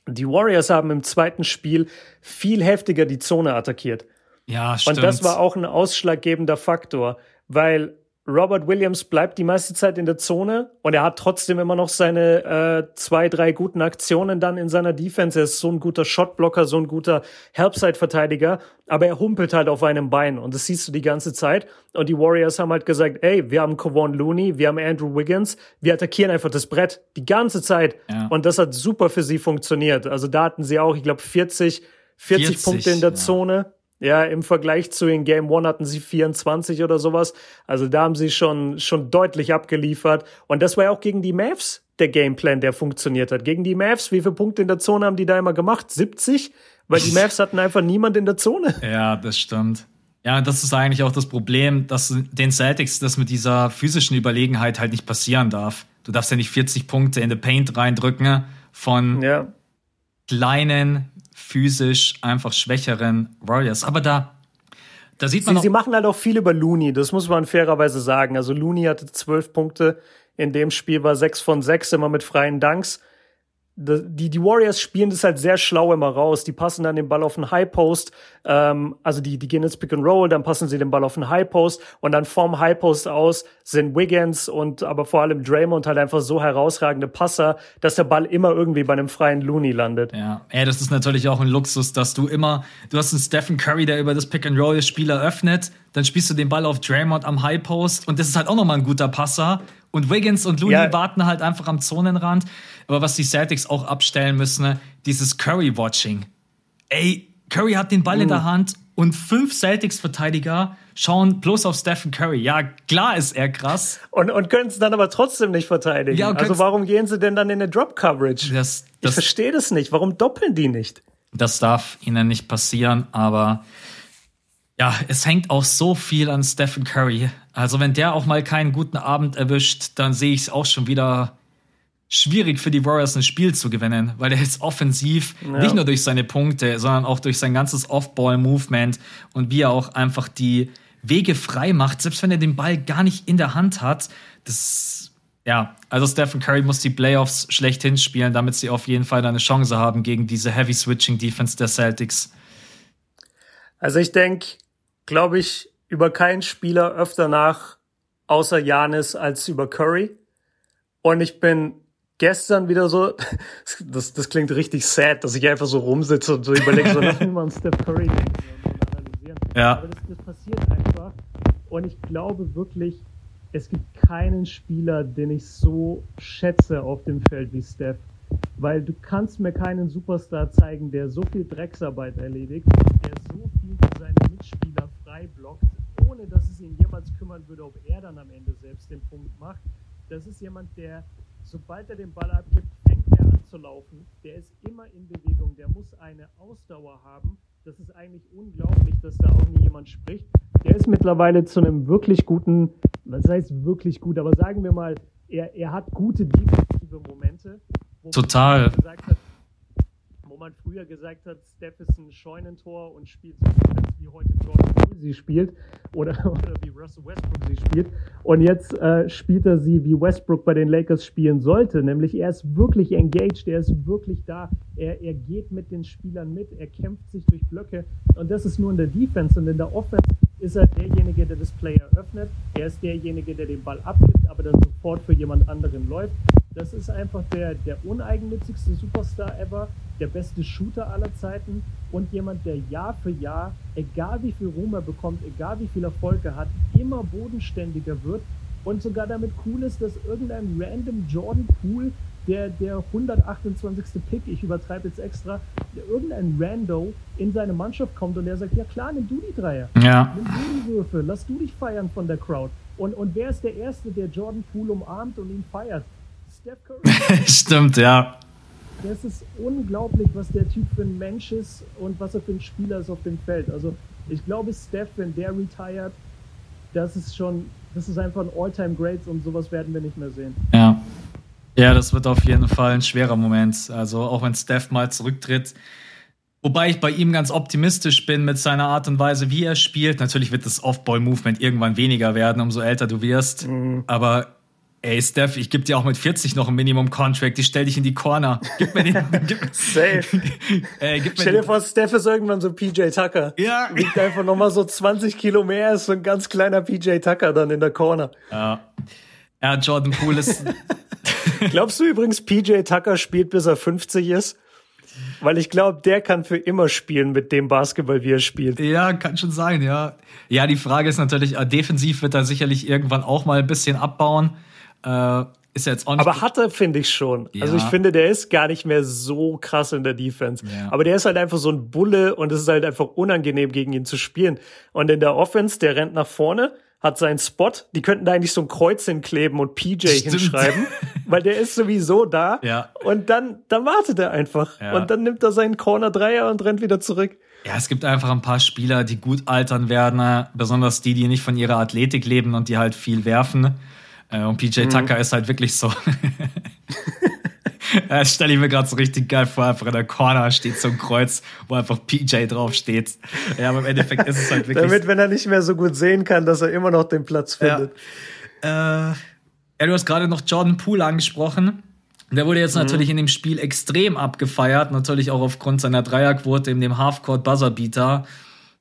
Die Warriors haben im zweiten Spiel viel heftiger die Zone attackiert. Ja, stimmt. Und das war auch ein ausschlaggebender Faktor, weil Robert Williams bleibt die meiste Zeit in der Zone und er hat trotzdem immer noch seine äh, zwei, drei guten Aktionen dann in seiner Defense. Er ist so ein guter Shotblocker, so ein guter Helpside-Verteidiger, aber er humpelt halt auf einem Bein und das siehst du die ganze Zeit. Und die Warriors haben halt gesagt, ey, wir haben Kevon Looney, wir haben Andrew Wiggins, wir attackieren einfach das Brett die ganze Zeit. Ja. Und das hat super für sie funktioniert. Also da hatten sie auch, ich glaube, 40, 40, 40 Punkte in der ja. Zone. Ja, im Vergleich zu in Game One hatten sie 24 oder sowas. Also da haben sie schon, schon deutlich abgeliefert. Und das war ja auch gegen die Mavs der Gameplan, der funktioniert hat. Gegen die Mavs, wie viele Punkte in der Zone haben die da immer gemacht? 70? Weil die Mavs hatten einfach niemand in der Zone. Ja, das stimmt. Ja, das ist eigentlich auch das Problem, dass den Celtics das mit dieser physischen Überlegenheit halt nicht passieren darf. Du darfst ja nicht 40 Punkte in the Paint reindrücken von ja. kleinen, physisch einfach schwächeren Warriors. Aber da, da sieht man. Sie, sie machen halt auch viel über Looney, das muss man fairerweise sagen. Also Looney hatte zwölf Punkte, in dem Spiel war sechs von sechs immer mit freien Danks die, die Warriors spielen das halt sehr schlau immer raus. Die passen dann den Ball auf den High Post, ähm, also die, die gehen ins Pick and Roll, dann passen sie den Ball auf den High Post und dann vom High Post aus sind Wiggins und aber vor allem Draymond halt einfach so herausragende Passer, dass der Ball immer irgendwie bei einem freien Looney landet. Ja, ja das ist natürlich auch ein Luxus, dass du immer, du hast einen Stephen Curry, der über das Pick and Roll das Spiel eröffnet, dann spielst du den Ball auf Draymond am High Post und das ist halt auch nochmal ein guter Passer und Wiggins und Looney ja. warten halt einfach am Zonenrand. Aber was die Celtics auch abstellen müssen, ne, dieses Curry-Watching. Ey, Curry hat den Ball mhm. in der Hand und fünf Celtics-Verteidiger schauen bloß auf Stephen Curry. Ja, klar ist er krass. Und, und können es dann aber trotzdem nicht verteidigen. Ja, also warum gehen sie denn dann in eine Drop-Coverage? Das, das, ich verstehe das nicht. Warum doppeln die nicht? Das darf ihnen nicht passieren, aber ja, es hängt auch so viel an Stephen Curry. Also wenn der auch mal keinen guten Abend erwischt, dann sehe ich es auch schon wieder schwierig für die Warriors ein Spiel zu gewinnen, weil er ist offensiv ja. nicht nur durch seine Punkte, sondern auch durch sein ganzes Off-Ball-Movement und wie er auch einfach die Wege frei macht, selbst wenn er den Ball gar nicht in der Hand hat. Das, ja, also Stephen Curry muss die Playoffs schlechthin spielen, damit sie auf jeden Fall eine Chance haben gegen diese Heavy Switching Defense der Celtics. Also ich denke, glaube ich, über keinen Spieler öfter nach, außer Janis, als über Curry. Und ich bin gestern wieder so, das, das klingt richtig sad, dass ich einfach so rumsitze und so überlege, so lass mich mal an Steph Curry denken und analysieren. Ja. Aber das, das passiert einfach. Und ich glaube wirklich, es gibt keinen Spieler, den ich so schätze auf dem Feld wie Steph. Weil du kannst mir keinen Superstar zeigen, der so viel Drecksarbeit erledigt, der so viel für seine Mitspieler frei blockt, ohne dass es ihn jemals kümmern würde, ob er dann am Ende selbst den Punkt macht. Das ist jemand, der sobald er den Ball abgibt, fängt er an zu laufen. Der ist immer in Bewegung, der muss eine Ausdauer haben. Das ist eigentlich unglaublich, dass da auch nie jemand spricht. Der ist mittlerweile zu einem wirklich guten, was heißt wirklich gut, aber sagen wir mal, er, er hat gute defensive Momente. Total. Gesagt hat, man früher gesagt hat, Steph ist ein Scheunentor und spielt so wie heute Jordan Poole sie spielt oder, oder wie Russell Westbrook sie spielt. Und jetzt äh, spielt er sie, wie Westbrook bei den Lakers spielen sollte, nämlich er ist wirklich engaged, er ist wirklich da, er, er geht mit den Spielern mit, er kämpft sich durch Blöcke. Und das ist nur in der Defense und in der Offense ist er derjenige, der das Play eröffnet, er ist derjenige, der den Ball abgibt, aber dann sofort für jemand anderen läuft. Das ist einfach der, der uneigennützigste Superstar ever, der beste Shooter aller Zeiten und jemand, der Jahr für Jahr, egal wie viel Ruhm er bekommt, egal wie viel Erfolg er hat, immer bodenständiger wird und sogar damit cool ist, dass irgendein random Jordan Poole, der, der 128. Pick, ich übertreibe jetzt extra, irgendein Rando in seine Mannschaft kommt und der sagt, ja klar, nimm du die Dreier. Ja. Nimm du die Würfe, lass du dich feiern von der Crowd. Und, und wer ist der Erste, der Jordan Poole umarmt und ihn feiert? Steph Curry. Stimmt, ja. Das ist unglaublich, was der Typ für ein Mensch ist und was er für ein Spieler ist auf dem Feld. Also ich glaube, Steph, wenn der retired, das ist schon, das ist einfach ein All-Time Great und sowas werden wir nicht mehr sehen. Ja. Ja, das wird auf jeden Fall ein schwerer Moment. Also auch wenn Steph mal zurücktritt. Wobei ich bei ihm ganz optimistisch bin mit seiner Art und Weise, wie er spielt. Natürlich wird das Off-Ball-Movement irgendwann weniger werden, umso älter du wirst. Mhm. Aber Ey, Steph, ich gebe dir auch mit 40 noch ein Minimum-Contract. Ich stell dich in die Corner. Gib mir den. Gib, Safe. Ey, gib Stell dir vor, Steph ist irgendwann so PJ Tucker. Ja. Wiegt einfach nochmal so 20 Kilo mehr, ist so ein ganz kleiner PJ Tucker dann in der Corner. Ja. Ja, Jordan Poole ist. Glaubst du übrigens, PJ Tucker spielt bis er 50 ist? Weil ich glaube, der kann für immer spielen mit dem Basketball, wie er spielt. Ja, kann schon sein, ja. Ja, die Frage ist natürlich, äh, defensiv wird er sicherlich irgendwann auch mal ein bisschen abbauen. Äh, ist jetzt auch nicht Aber hat er, finde ich schon. Ja. Also ich finde, der ist gar nicht mehr so krass in der Defense. Ja. Aber der ist halt einfach so ein Bulle und es ist halt einfach unangenehm, gegen ihn zu spielen. Und in der Offense, der rennt nach vorne, hat seinen Spot. Die könnten da eigentlich so ein Kreuz hinkleben und PJ Stimmt. hinschreiben, weil der ist sowieso da. Ja. Und dann, dann wartet er einfach. Ja. Und dann nimmt er seinen Corner Dreier und rennt wieder zurück. Ja, es gibt einfach ein paar Spieler, die gut altern werden, besonders die, die nicht von ihrer Athletik leben und die halt viel werfen. Äh, und PJ mhm. Tucker ist halt wirklich so. Das stelle ich mir gerade so richtig geil vor. Einfach in der Corner steht so ein Kreuz, wo einfach PJ draufsteht. Ja, aber im Endeffekt ist es halt wirklich. Damit, wenn er nicht mehr so gut sehen kann, dass er immer noch den Platz findet. Ja, äh, ja du hast gerade noch Jordan Poole angesprochen. Der wurde jetzt mhm. natürlich in dem Spiel extrem abgefeiert, natürlich auch aufgrund seiner Dreierquote in dem Halfcourt Buzzerbeater.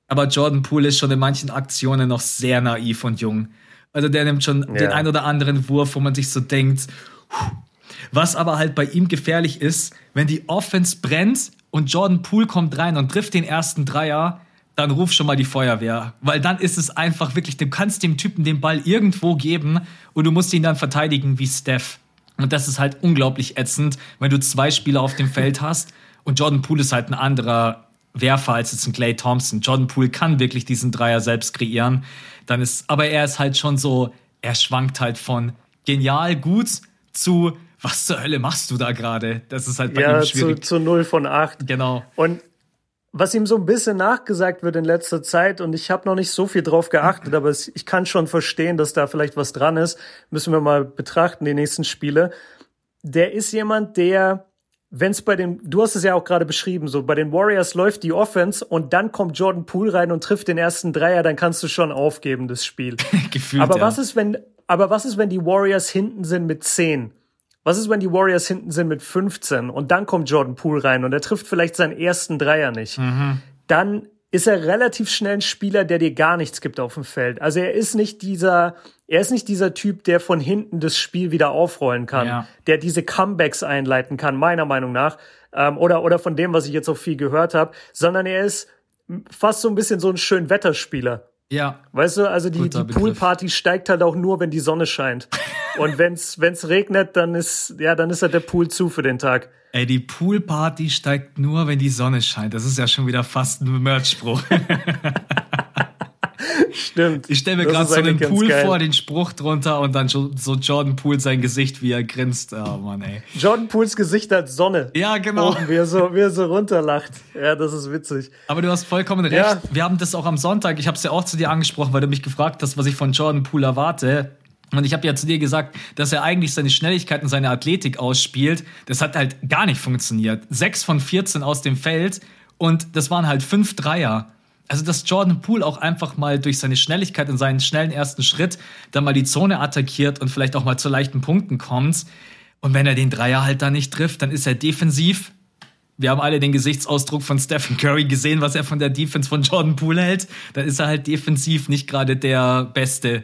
Aber Jordan Poole ist schon in manchen Aktionen noch sehr naiv und jung. Also der nimmt schon ja. den ein oder anderen Wurf, wo man sich so denkt. Was aber halt bei ihm gefährlich ist, wenn die Offense brennt und Jordan Poole kommt rein und trifft den ersten Dreier, dann ruf schon mal die Feuerwehr. Weil dann ist es einfach wirklich, du kannst dem Typen den Ball irgendwo geben und du musst ihn dann verteidigen wie Steph. Und das ist halt unglaublich ätzend, wenn du zwei Spieler auf dem Feld hast und Jordan Poole ist halt ein anderer Werfer als jetzt ein Clay Thompson. Jordan Poole kann wirklich diesen Dreier selbst kreieren. Dann ist, aber er ist halt schon so, er schwankt halt von genial gut zu was zur Hölle machst du da gerade? Das ist halt bei ja, ihm schwierig. Zu, zu 0 von 8. Genau. Und was ihm so ein bisschen nachgesagt wird in letzter Zeit, und ich habe noch nicht so viel drauf geachtet, aber ich kann schon verstehen, dass da vielleicht was dran ist, müssen wir mal betrachten, die nächsten Spiele. Der ist jemand, der wenn es bei den, du hast es ja auch gerade beschrieben, so bei den Warriors läuft die Offense und dann kommt Jordan Poole rein und trifft den ersten Dreier, dann kannst du schon aufgeben, das Spiel. Gefühlt, aber ja. was ist, wenn, aber was ist, wenn die Warriors hinten sind mit 10? Was ist, wenn die Warriors hinten sind mit 15 und dann kommt Jordan Poole rein und er trifft vielleicht seinen ersten Dreier nicht? Mhm. Dann ist er relativ schnell ein Spieler, der dir gar nichts gibt auf dem Feld. Also er ist nicht dieser, er ist nicht dieser Typ, der von hinten das Spiel wieder aufrollen kann, Ja. der diese Comebacks einleiten kann, meiner Meinung nach, ähm, oder oder von dem, was ich jetzt auch viel gehört habe, sondern er ist fast so ein bisschen so ein schön Wetterspieler. Ja. Weißt du, also die, Guter die. Poolparty steigt halt auch nur, wenn die Sonne scheint. Und wenn's wenn's regnet, dann ist ja, dann ist halt der Pool zu für den Tag. Ey, die Poolparty steigt nur, wenn die Sonne scheint. Das ist ja schon wieder fast ein Merch-Spruch. Stimmt. Ich stelle mir gerade so einen Pool geil. vor, den Spruch drunter und dann so Jordan Poole sein Gesicht, wie er grinst. Oh Mann, ey. Jordan Pools Gesicht als Sonne. Ja, genau. Oben, wie er so, wie er so runterlacht. Ja, das ist witzig. Aber du hast vollkommen recht. Ja. Wir haben das auch am Sonntag, ich habe es ja auch zu dir angesprochen, weil du mich gefragt hast, was ich von Jordan Poole erwarte. Und ich habe ja zu dir gesagt, dass er eigentlich seine Schnelligkeit und seine Athletik ausspielt. Das hat halt gar nicht funktioniert. Sechs von 14 aus dem Feld und das waren halt fünf Dreier. Also, dass Jordan Poole auch einfach mal durch seine Schnelligkeit und seinen schnellen ersten Schritt dann mal die Zone attackiert und vielleicht auch mal zu leichten Punkten kommt. Und wenn er den Dreier halt da nicht trifft, dann ist er defensiv wir haben alle den Gesichtsausdruck von Stephen Curry gesehen, was er von der Defense von Jordan Poole hält. Dann ist er halt defensiv nicht gerade der Beste.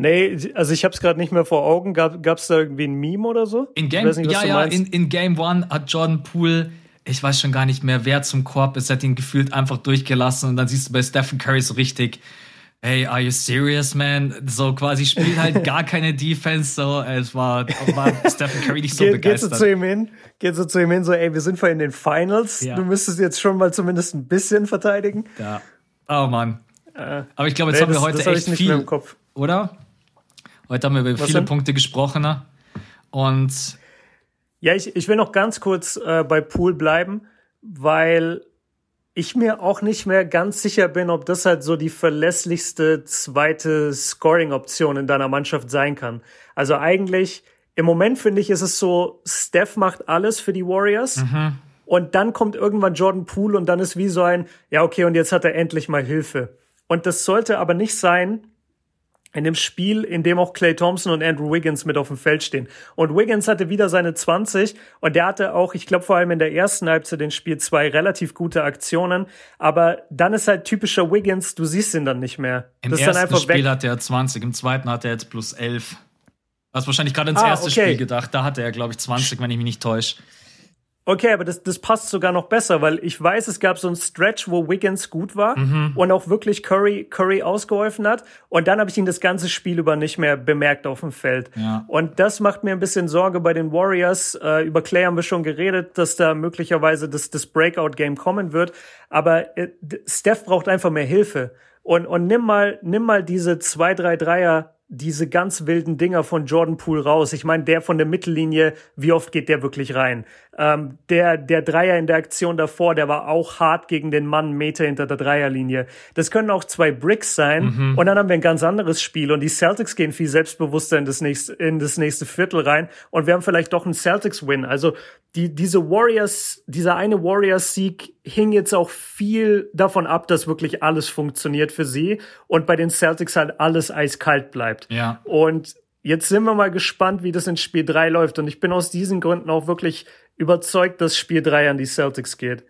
Nee, also ich habe es gerade nicht mehr vor Augen. Gab es da irgendwie ein Meme oder so? In Game, nicht, ja, ja, in, in Game One hat Jordan Poole, ich weiß schon gar nicht mehr, wer zum Korb ist, hat ihn gefühlt einfach durchgelassen und dann siehst du bei Stephen Curry so richtig, hey, are you serious, man? So quasi spielt halt gar keine Defense, so, es war, war Stephen Curry nicht so Ge gehst du begeistert. zu ihm hin? Gehst du zu ihm hin so, ey, wir sind vorhin in den Finals. Ja. Du müsstest jetzt schon mal zumindest ein bisschen verteidigen. Ja. Oh Mann. Aber ich glaube, jetzt Nee, haben wir das- heute das hab ich echt nicht viel, mehr im Kopf. oder? Heute haben wir über Was viele denn? Punkte gesprochen. ne? Und Ja, ich, ich will noch ganz kurz äh, bei Pool bleiben, weil ich mir auch nicht mehr ganz sicher bin, ob das halt so die verlässlichste zweite Scoring-Option in deiner Mannschaft sein kann. Also eigentlich, im Moment finde ich, ist es so, Steph macht alles für die Warriors. Und dann kommt irgendwann Jordan Poole und dann ist wie so ein, ja, okay, und jetzt hat er endlich mal Hilfe. Und das sollte aber nicht sein, in dem Spiel, in dem auch Clay Thompson und Andrew Wiggins mit auf dem Feld stehen. Und Wiggins hatte wieder seine 20 und der hatte auch, ich glaube vor allem in der ersten Halbzeit in Spiel zwei relativ gute Aktionen, aber dann ist halt typischer Wiggins, du siehst ihn dann nicht mehr. im das ersten Spiel weg. hat er 20, im zweiten hat er jetzt plus 11. Hast wahrscheinlich gerade ins Ah, erste okay. Spiel gedacht. Da hatte er, glaube ich, 20, wenn ich mich nicht täusche. Okay, aber das, das passt sogar noch besser, weil ich weiß, es gab so einen Stretch, wo Wiggins gut war Mhm. und auch wirklich Curry, Curry ausgeholfen hat. Und dann habe ich ihn das ganze Spiel über nicht mehr bemerkt auf dem Feld. Ja. Und das macht mir ein bisschen Sorge bei den Warriors. Äh, über Clay haben wir schon geredet, dass da möglicherweise das, das Breakout-Game kommen wird. Aber äh, Steph braucht einfach mehr Hilfe. Und, und nimm mal, nimm mal diese zwei, drei Dreier, diese ganz wilden Dinger von Jordan Poole raus. Ich meine, der von der Mittellinie, wie oft geht der wirklich rein? Ähm, der, der Dreier in der Aktion davor, der war auch hart gegen den Mann Meter hinter der Dreierlinie. Das können auch zwei Bricks sein. Und dann haben wir ein ganz anderes Spiel. Und die Celtics gehen viel selbstbewusster in das nächste, in das nächste Viertel rein. Und wir haben vielleicht doch einen Celtics-Win. Also, die, diese Warriors, dieser eine Warriors-Sieg hing jetzt auch viel davon ab, dass wirklich alles funktioniert für sie und bei den Celtics halt alles eiskalt bleibt. Ja. Und jetzt sind wir mal gespannt, wie das in Spiel 3 läuft. Und ich bin aus diesen Gründen auch wirklich überzeugt, dass Spiel 3 an die Celtics geht.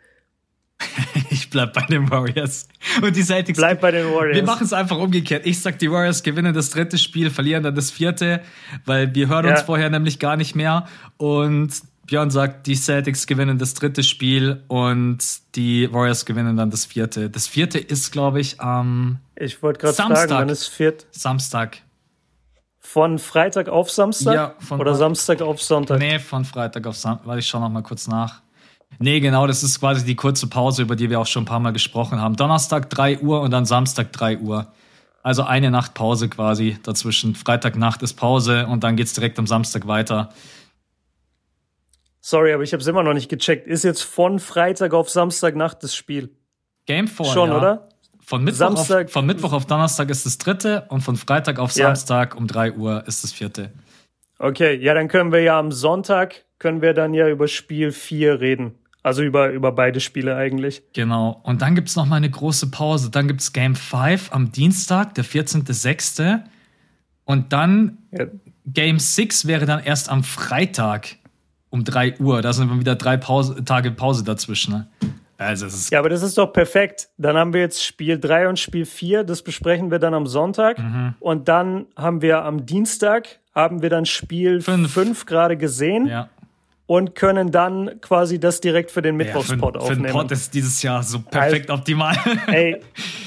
Ich bleib bei den Warriors. Und die Celtics. Bleib bei den Warriors. Wir machen es einfach umgekehrt. Ich sag, die Warriors gewinnen das dritte Spiel, verlieren dann das vierte, weil wir hören uns Ja. vorher nämlich gar nicht mehr. Und Björn sagt, die Celtics gewinnen das dritte Spiel und die Warriors gewinnen dann das vierte. Das vierte ist, glaube ich, am Ich wollte gerade Samstag. fragen, wann ist viert? Samstag. Von Freitag auf Samstag? Ja, von Oder Samstag auf Sonntag? Nee, von Freitag auf Samstag. Warte, ich schau noch mal kurz nach. Nee, genau, das ist quasi die kurze Pause, über die wir auch schon ein paar Mal gesprochen haben. Donnerstag 3 Uhr und dann Samstag 3 Uhr. Also eine Nacht Pause quasi dazwischen. Freitagnacht ist Pause und dann geht's direkt am Samstag weiter. Sorry, aber ich habe es immer noch nicht gecheckt. Ist jetzt von Freitag auf Samstagnacht das Spiel? Game 4, Schon, ja. oder? Von Mittwoch, Samstag- auf, von Mittwoch auf Donnerstag ist das dritte und von Freitag auf Ja. Samstag um 3 Uhr ist das vierte. Okay, ja, dann können wir ja am Sonntag, können wir dann ja über Spiel 4 reden. Also über, über beide Spiele eigentlich. Genau. Und dann gibt's noch mal eine große Pause. Dann gibt's Game 5 am Dienstag, der 14.06. Und dann Ja, Game 6 wäre dann erst am Freitag um 3 Uhr. Da sind dann wieder drei Pause, Tage Pause dazwischen. Ne? Also es ist ja, aber das ist doch perfekt. Dann haben wir jetzt Spiel 3 und Spiel 4, das besprechen wir dann am Sonntag. Mhm. Und dann haben wir am Dienstag, haben wir dann Spiel Fünf. 5 gerade gesehen ja. und können dann quasi das direkt für den Ja, für, Mittwochspot für den aufnehmen. Pod ist dieses Jahr so perfekt optimal. Ey,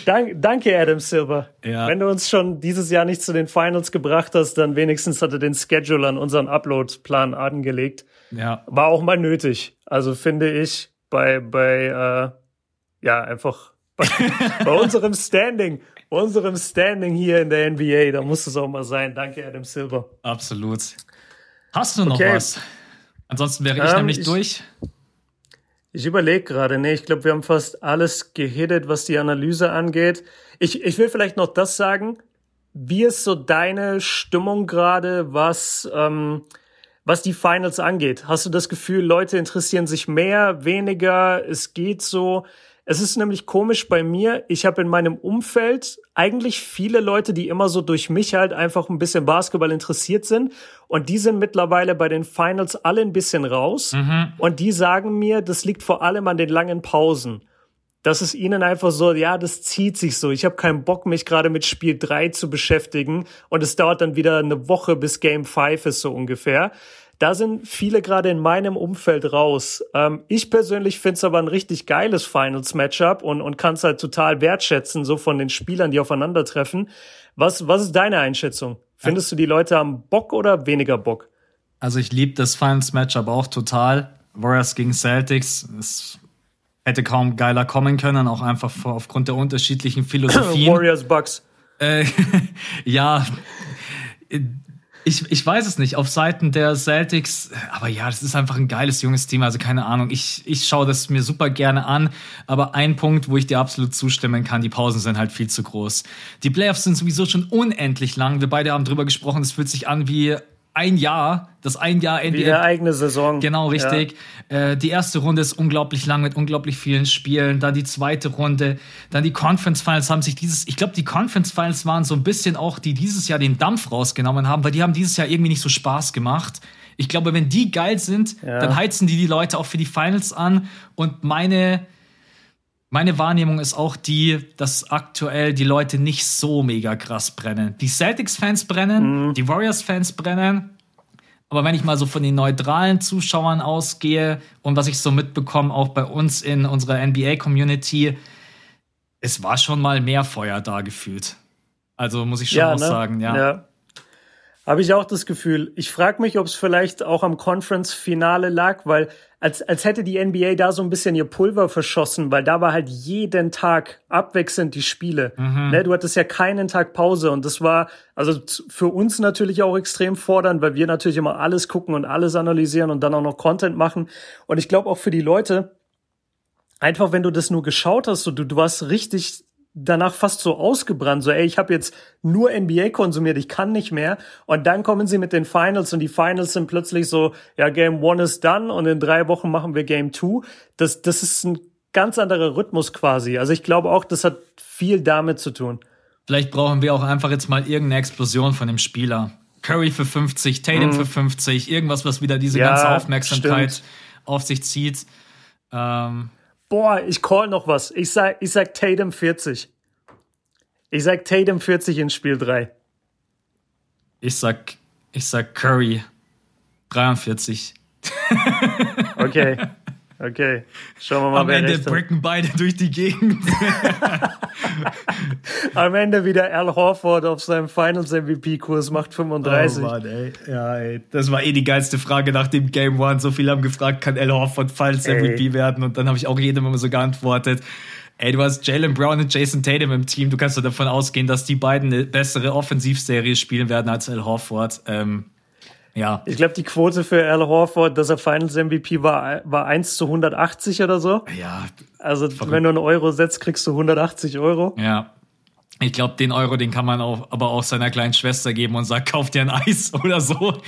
dank, danke Adam Silver. Ja. Wenn du uns schon dieses Jahr nicht zu den Finals gebracht hast, dann wenigstens hat er den Schedule an unseren Upload-Plan angelegt. ja. War auch mal nötig. Also finde ich bei, bei äh, ja, einfach bei, bei unserem Standing, unserem Standing hier in der NBA, da muss es auch mal sein. Danke, Adam Silver. Absolut. Hast du noch Okay. was? Ansonsten wäre ich Ähm, nämlich ich- durch. Ich überlege gerade, nee, ich glaube, wir haben fast alles gehittet, was die Analyse angeht. Ich, ich will vielleicht noch das sagen. Wie ist so deine Stimmung gerade, was, ähm, was die Finals angeht? Hast du das Gefühl, Leute interessieren sich mehr, weniger? Es geht so. Es ist nämlich komisch bei mir. Ich habe in meinem Umfeld eigentlich viele Leute, die immer so durch mich halt einfach ein bisschen Basketball interessiert sind. Und die sind mittlerweile bei den Finals alle ein bisschen raus. Und die sagen mir, das liegt vor allem an den langen Pausen. Das ist ihnen einfach so, ja, das zieht sich so. Ich habe keinen Bock, mich gerade mit Spiel 3 zu beschäftigen. Und es dauert dann wieder eine Woche, bis Game 5 ist so ungefähr. Da sind viele gerade in meinem Umfeld raus. Ähm, ich persönlich finde es aber ein richtig geiles Finals-Matchup und, und kann es halt total wertschätzen, so von den Spielern, die aufeinandertreffen. Was, was ist deine Einschätzung? Findest du, die Leute haben Bock oder weniger Bock? Also ich liebe das Finals Matchup auch total. Warriors gegen Celtics. Es hätte kaum geiler kommen können, auch einfach vor- aufgrund der unterschiedlichen Philosophien. Warriors Bucks. Äh, ja, ich, ich weiß es nicht. Auf Seiten der Celtics, aber ja, das ist einfach ein geiles junges Team. Also keine Ahnung. Ich, ich schaue das mir super gerne an. Aber ein Punkt, wo ich dir absolut zustimmen kann, die Pausen sind halt viel zu groß. Die Playoffs sind sowieso schon unendlich lang. Wir beide haben drüber gesprochen. Es fühlt sich an wie ein Jahr, das ein Jahr Wie NBA eine eigene Saison. Genau, richtig. Äh, die erste Runde ist unglaublich lang mit unglaublich vielen Spielen. Dann die zweite Runde. Dann die Conference Finals haben sich dieses, ich glaube, die Conference Finals waren so ein bisschen auch, die dieses Jahr den Dampf rausgenommen haben, weil die haben dieses Jahr irgendwie nicht so Spaß gemacht. Ich glaube, wenn die geil sind, Ja. dann heizen die die Leute auch für die Finals an. Und meine, meine Wahrnehmung ist auch die, dass aktuell die Leute nicht so mega krass brennen. Die Celtics-Fans brennen, die Warriors-Fans brennen. Aber wenn ich mal so von den neutralen Zuschauern ausgehe und was ich so mitbekomme, auch bei uns in unserer NBA-Community, es war schon mal mehr Feuer da gefühlt. Also muss ich schon auch ne? sagen, ja. ja. Habe ich auch das Gefühl. Ich frage mich, ob es vielleicht auch am Conference-Finale lag, weil als, als hätte die NBA da so ein bisschen ihr Pulver verschossen, weil da war halt jeden Tag abwechselnd die Spiele. Mhm. Ne, du hattest ja keinen Tag Pause und das war also für uns natürlich auch extrem fordernd, weil wir natürlich immer alles gucken und alles analysieren und dann auch noch Content machen. Und ich glaube auch für die Leute, einfach wenn du das nur geschaut hast, so du, du warst richtig danach fast so ausgebrannt, so ey, ich habe jetzt nur NBA konsumiert, ich kann nicht mehr. Und dann kommen sie mit den Finals und die Finals sind plötzlich so, ja, Game One ist done und in drei Wochen machen wir Game Two. Das, das ist ein ganz anderer Rhythmus quasi. Also ich glaube auch, das hat viel damit zu tun. Vielleicht brauchen wir auch einfach jetzt mal irgendeine Explosion von dem Spieler. Curry für 50, Tatum für 50, irgendwas, was wieder diese Mhm. Ja, ganze Aufmerksamkeit stimmt. auf sich zieht. Ähm, Boah, ich call noch was. Ich sag, ich sag Tatum 40. Ich sag Tatum 40 in Spiel 3. ich sag, ich sag Curry 43. Okay. Okay. Schauen wir mal, Am Ende bricken beide durch die Gegend. Am Ende wieder Al Horford auf seinem Finals MVP-Kurs macht 35. Oh Mann, ey. Ja, ey. Das war eh die geilste Frage nach dem Game One. So viele haben gefragt, kann Al Horford Finals MVP werden? Und dann habe ich auch jedem immer so geantwortet. Ey, du hast Jalen Brown und Jason Tatum im Team. Du kannst doch davon ausgehen, dass die beiden eine bessere Offensivserie spielen werden als Al Horford. Ähm, ja. Ich glaube, die Quote für Al Horford, dass er Finals MVP war, war 1 zu 180 oder so. Ja. Also, verrückt. wenn du einen Euro setzt, kriegst du 180 Euro. Ja. Ich glaube, den Euro, den kann man auch, aber auch seiner kleinen Schwester geben und sagt, kauf dir ein Eis oder so.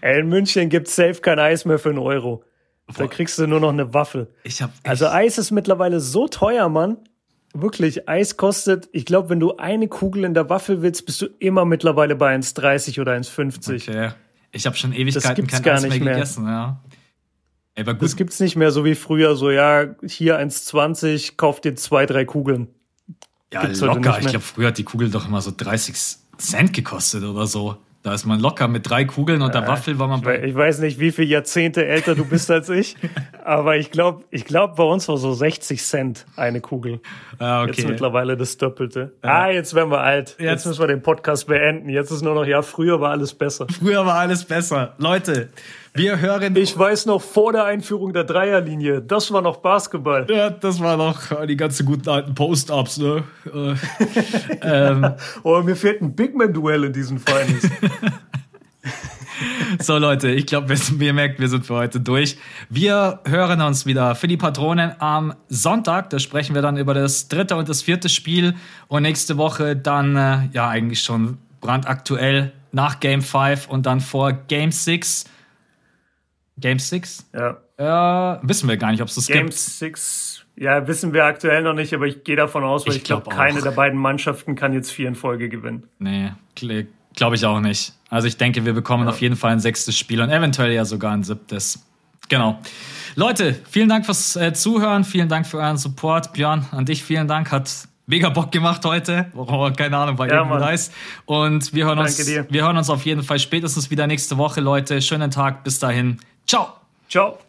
Ey, in München gibt's safe kein Eis mehr für einen Euro. Da kriegst du nur noch eine Waffel. Ich hab also Eis ist mittlerweile so teuer, Mann. Wirklich, Eis kostet, ich glaube, wenn du eine Kugel in der Waffel willst, bist du immer mittlerweile bei 1,30 oder 1,50. Okay. Ich habe schon Ewigkeiten kein gar Eis mehr, mehr gegessen, ja. Ey, gut. Das gibt's nicht mehr so wie früher, so ja, hier 1,20, kauf dir zwei, drei Kugeln. Ja, gibt's locker. Ich glaube, früher hat die Kugel doch immer so 30 Cent gekostet oder so. Da ist man locker mit drei Kugeln und der äh, Waffel war man bei. Ich weiß nicht, wie viele Jahrzehnte älter du bist als ich, aber ich glaube, ich glaube, bei uns war so 60 Cent eine Kugel. Ah, okay. Jetzt mittlerweile das Doppelte. Ja. Ah, jetzt werden wir alt. Jetzt, jetzt müssen wir den Podcast beenden. Jetzt ist nur noch, ja, früher war alles besser. Früher war alles besser. Leute, wir hören. Ich weiß noch vor der Einführung der Dreierlinie. Das war noch Basketball. Ja, das war noch die ganzen guten alten Post-Ups, ne? Äh, ähm. oh, mir fehlt ein Bigman-Duell in diesen Finals. So Leute, ich glaube, ihr merkt, wir sind für heute durch. Wir hören uns wieder für die Patronen am Sonntag. Da sprechen wir dann über das dritte und das vierte Spiel. Und nächste Woche dann, äh, ja, eigentlich schon brandaktuell nach Game 5 und dann vor Game 6 Game 6? Ja. Äh, wissen wir gar nicht, ob es das Game gibt. Game 6, ja, wissen wir aktuell noch nicht, aber ich gehe davon aus, weil ich, ich glaube, glaub, keine der beiden Mannschaften kann jetzt vier in Folge gewinnen. Nee, glaube ich auch nicht. Also ich denke, wir bekommen ja. auf jeden Fall ein sechstes Spiel und eventuell ja sogar ein siebtes. Genau. Leute, vielen Dank fürs äh, Zuhören, vielen Dank für euren Support. Björn, an dich vielen Dank. Hat mega Bock gemacht heute. Oh, keine Ahnung, war ja, irgendwie nice. Und wir hören, uns, wir hören uns auf jeden Fall spätestens wieder nächste Woche, Leute. Schönen Tag. Bis dahin. Ciao. Ciao.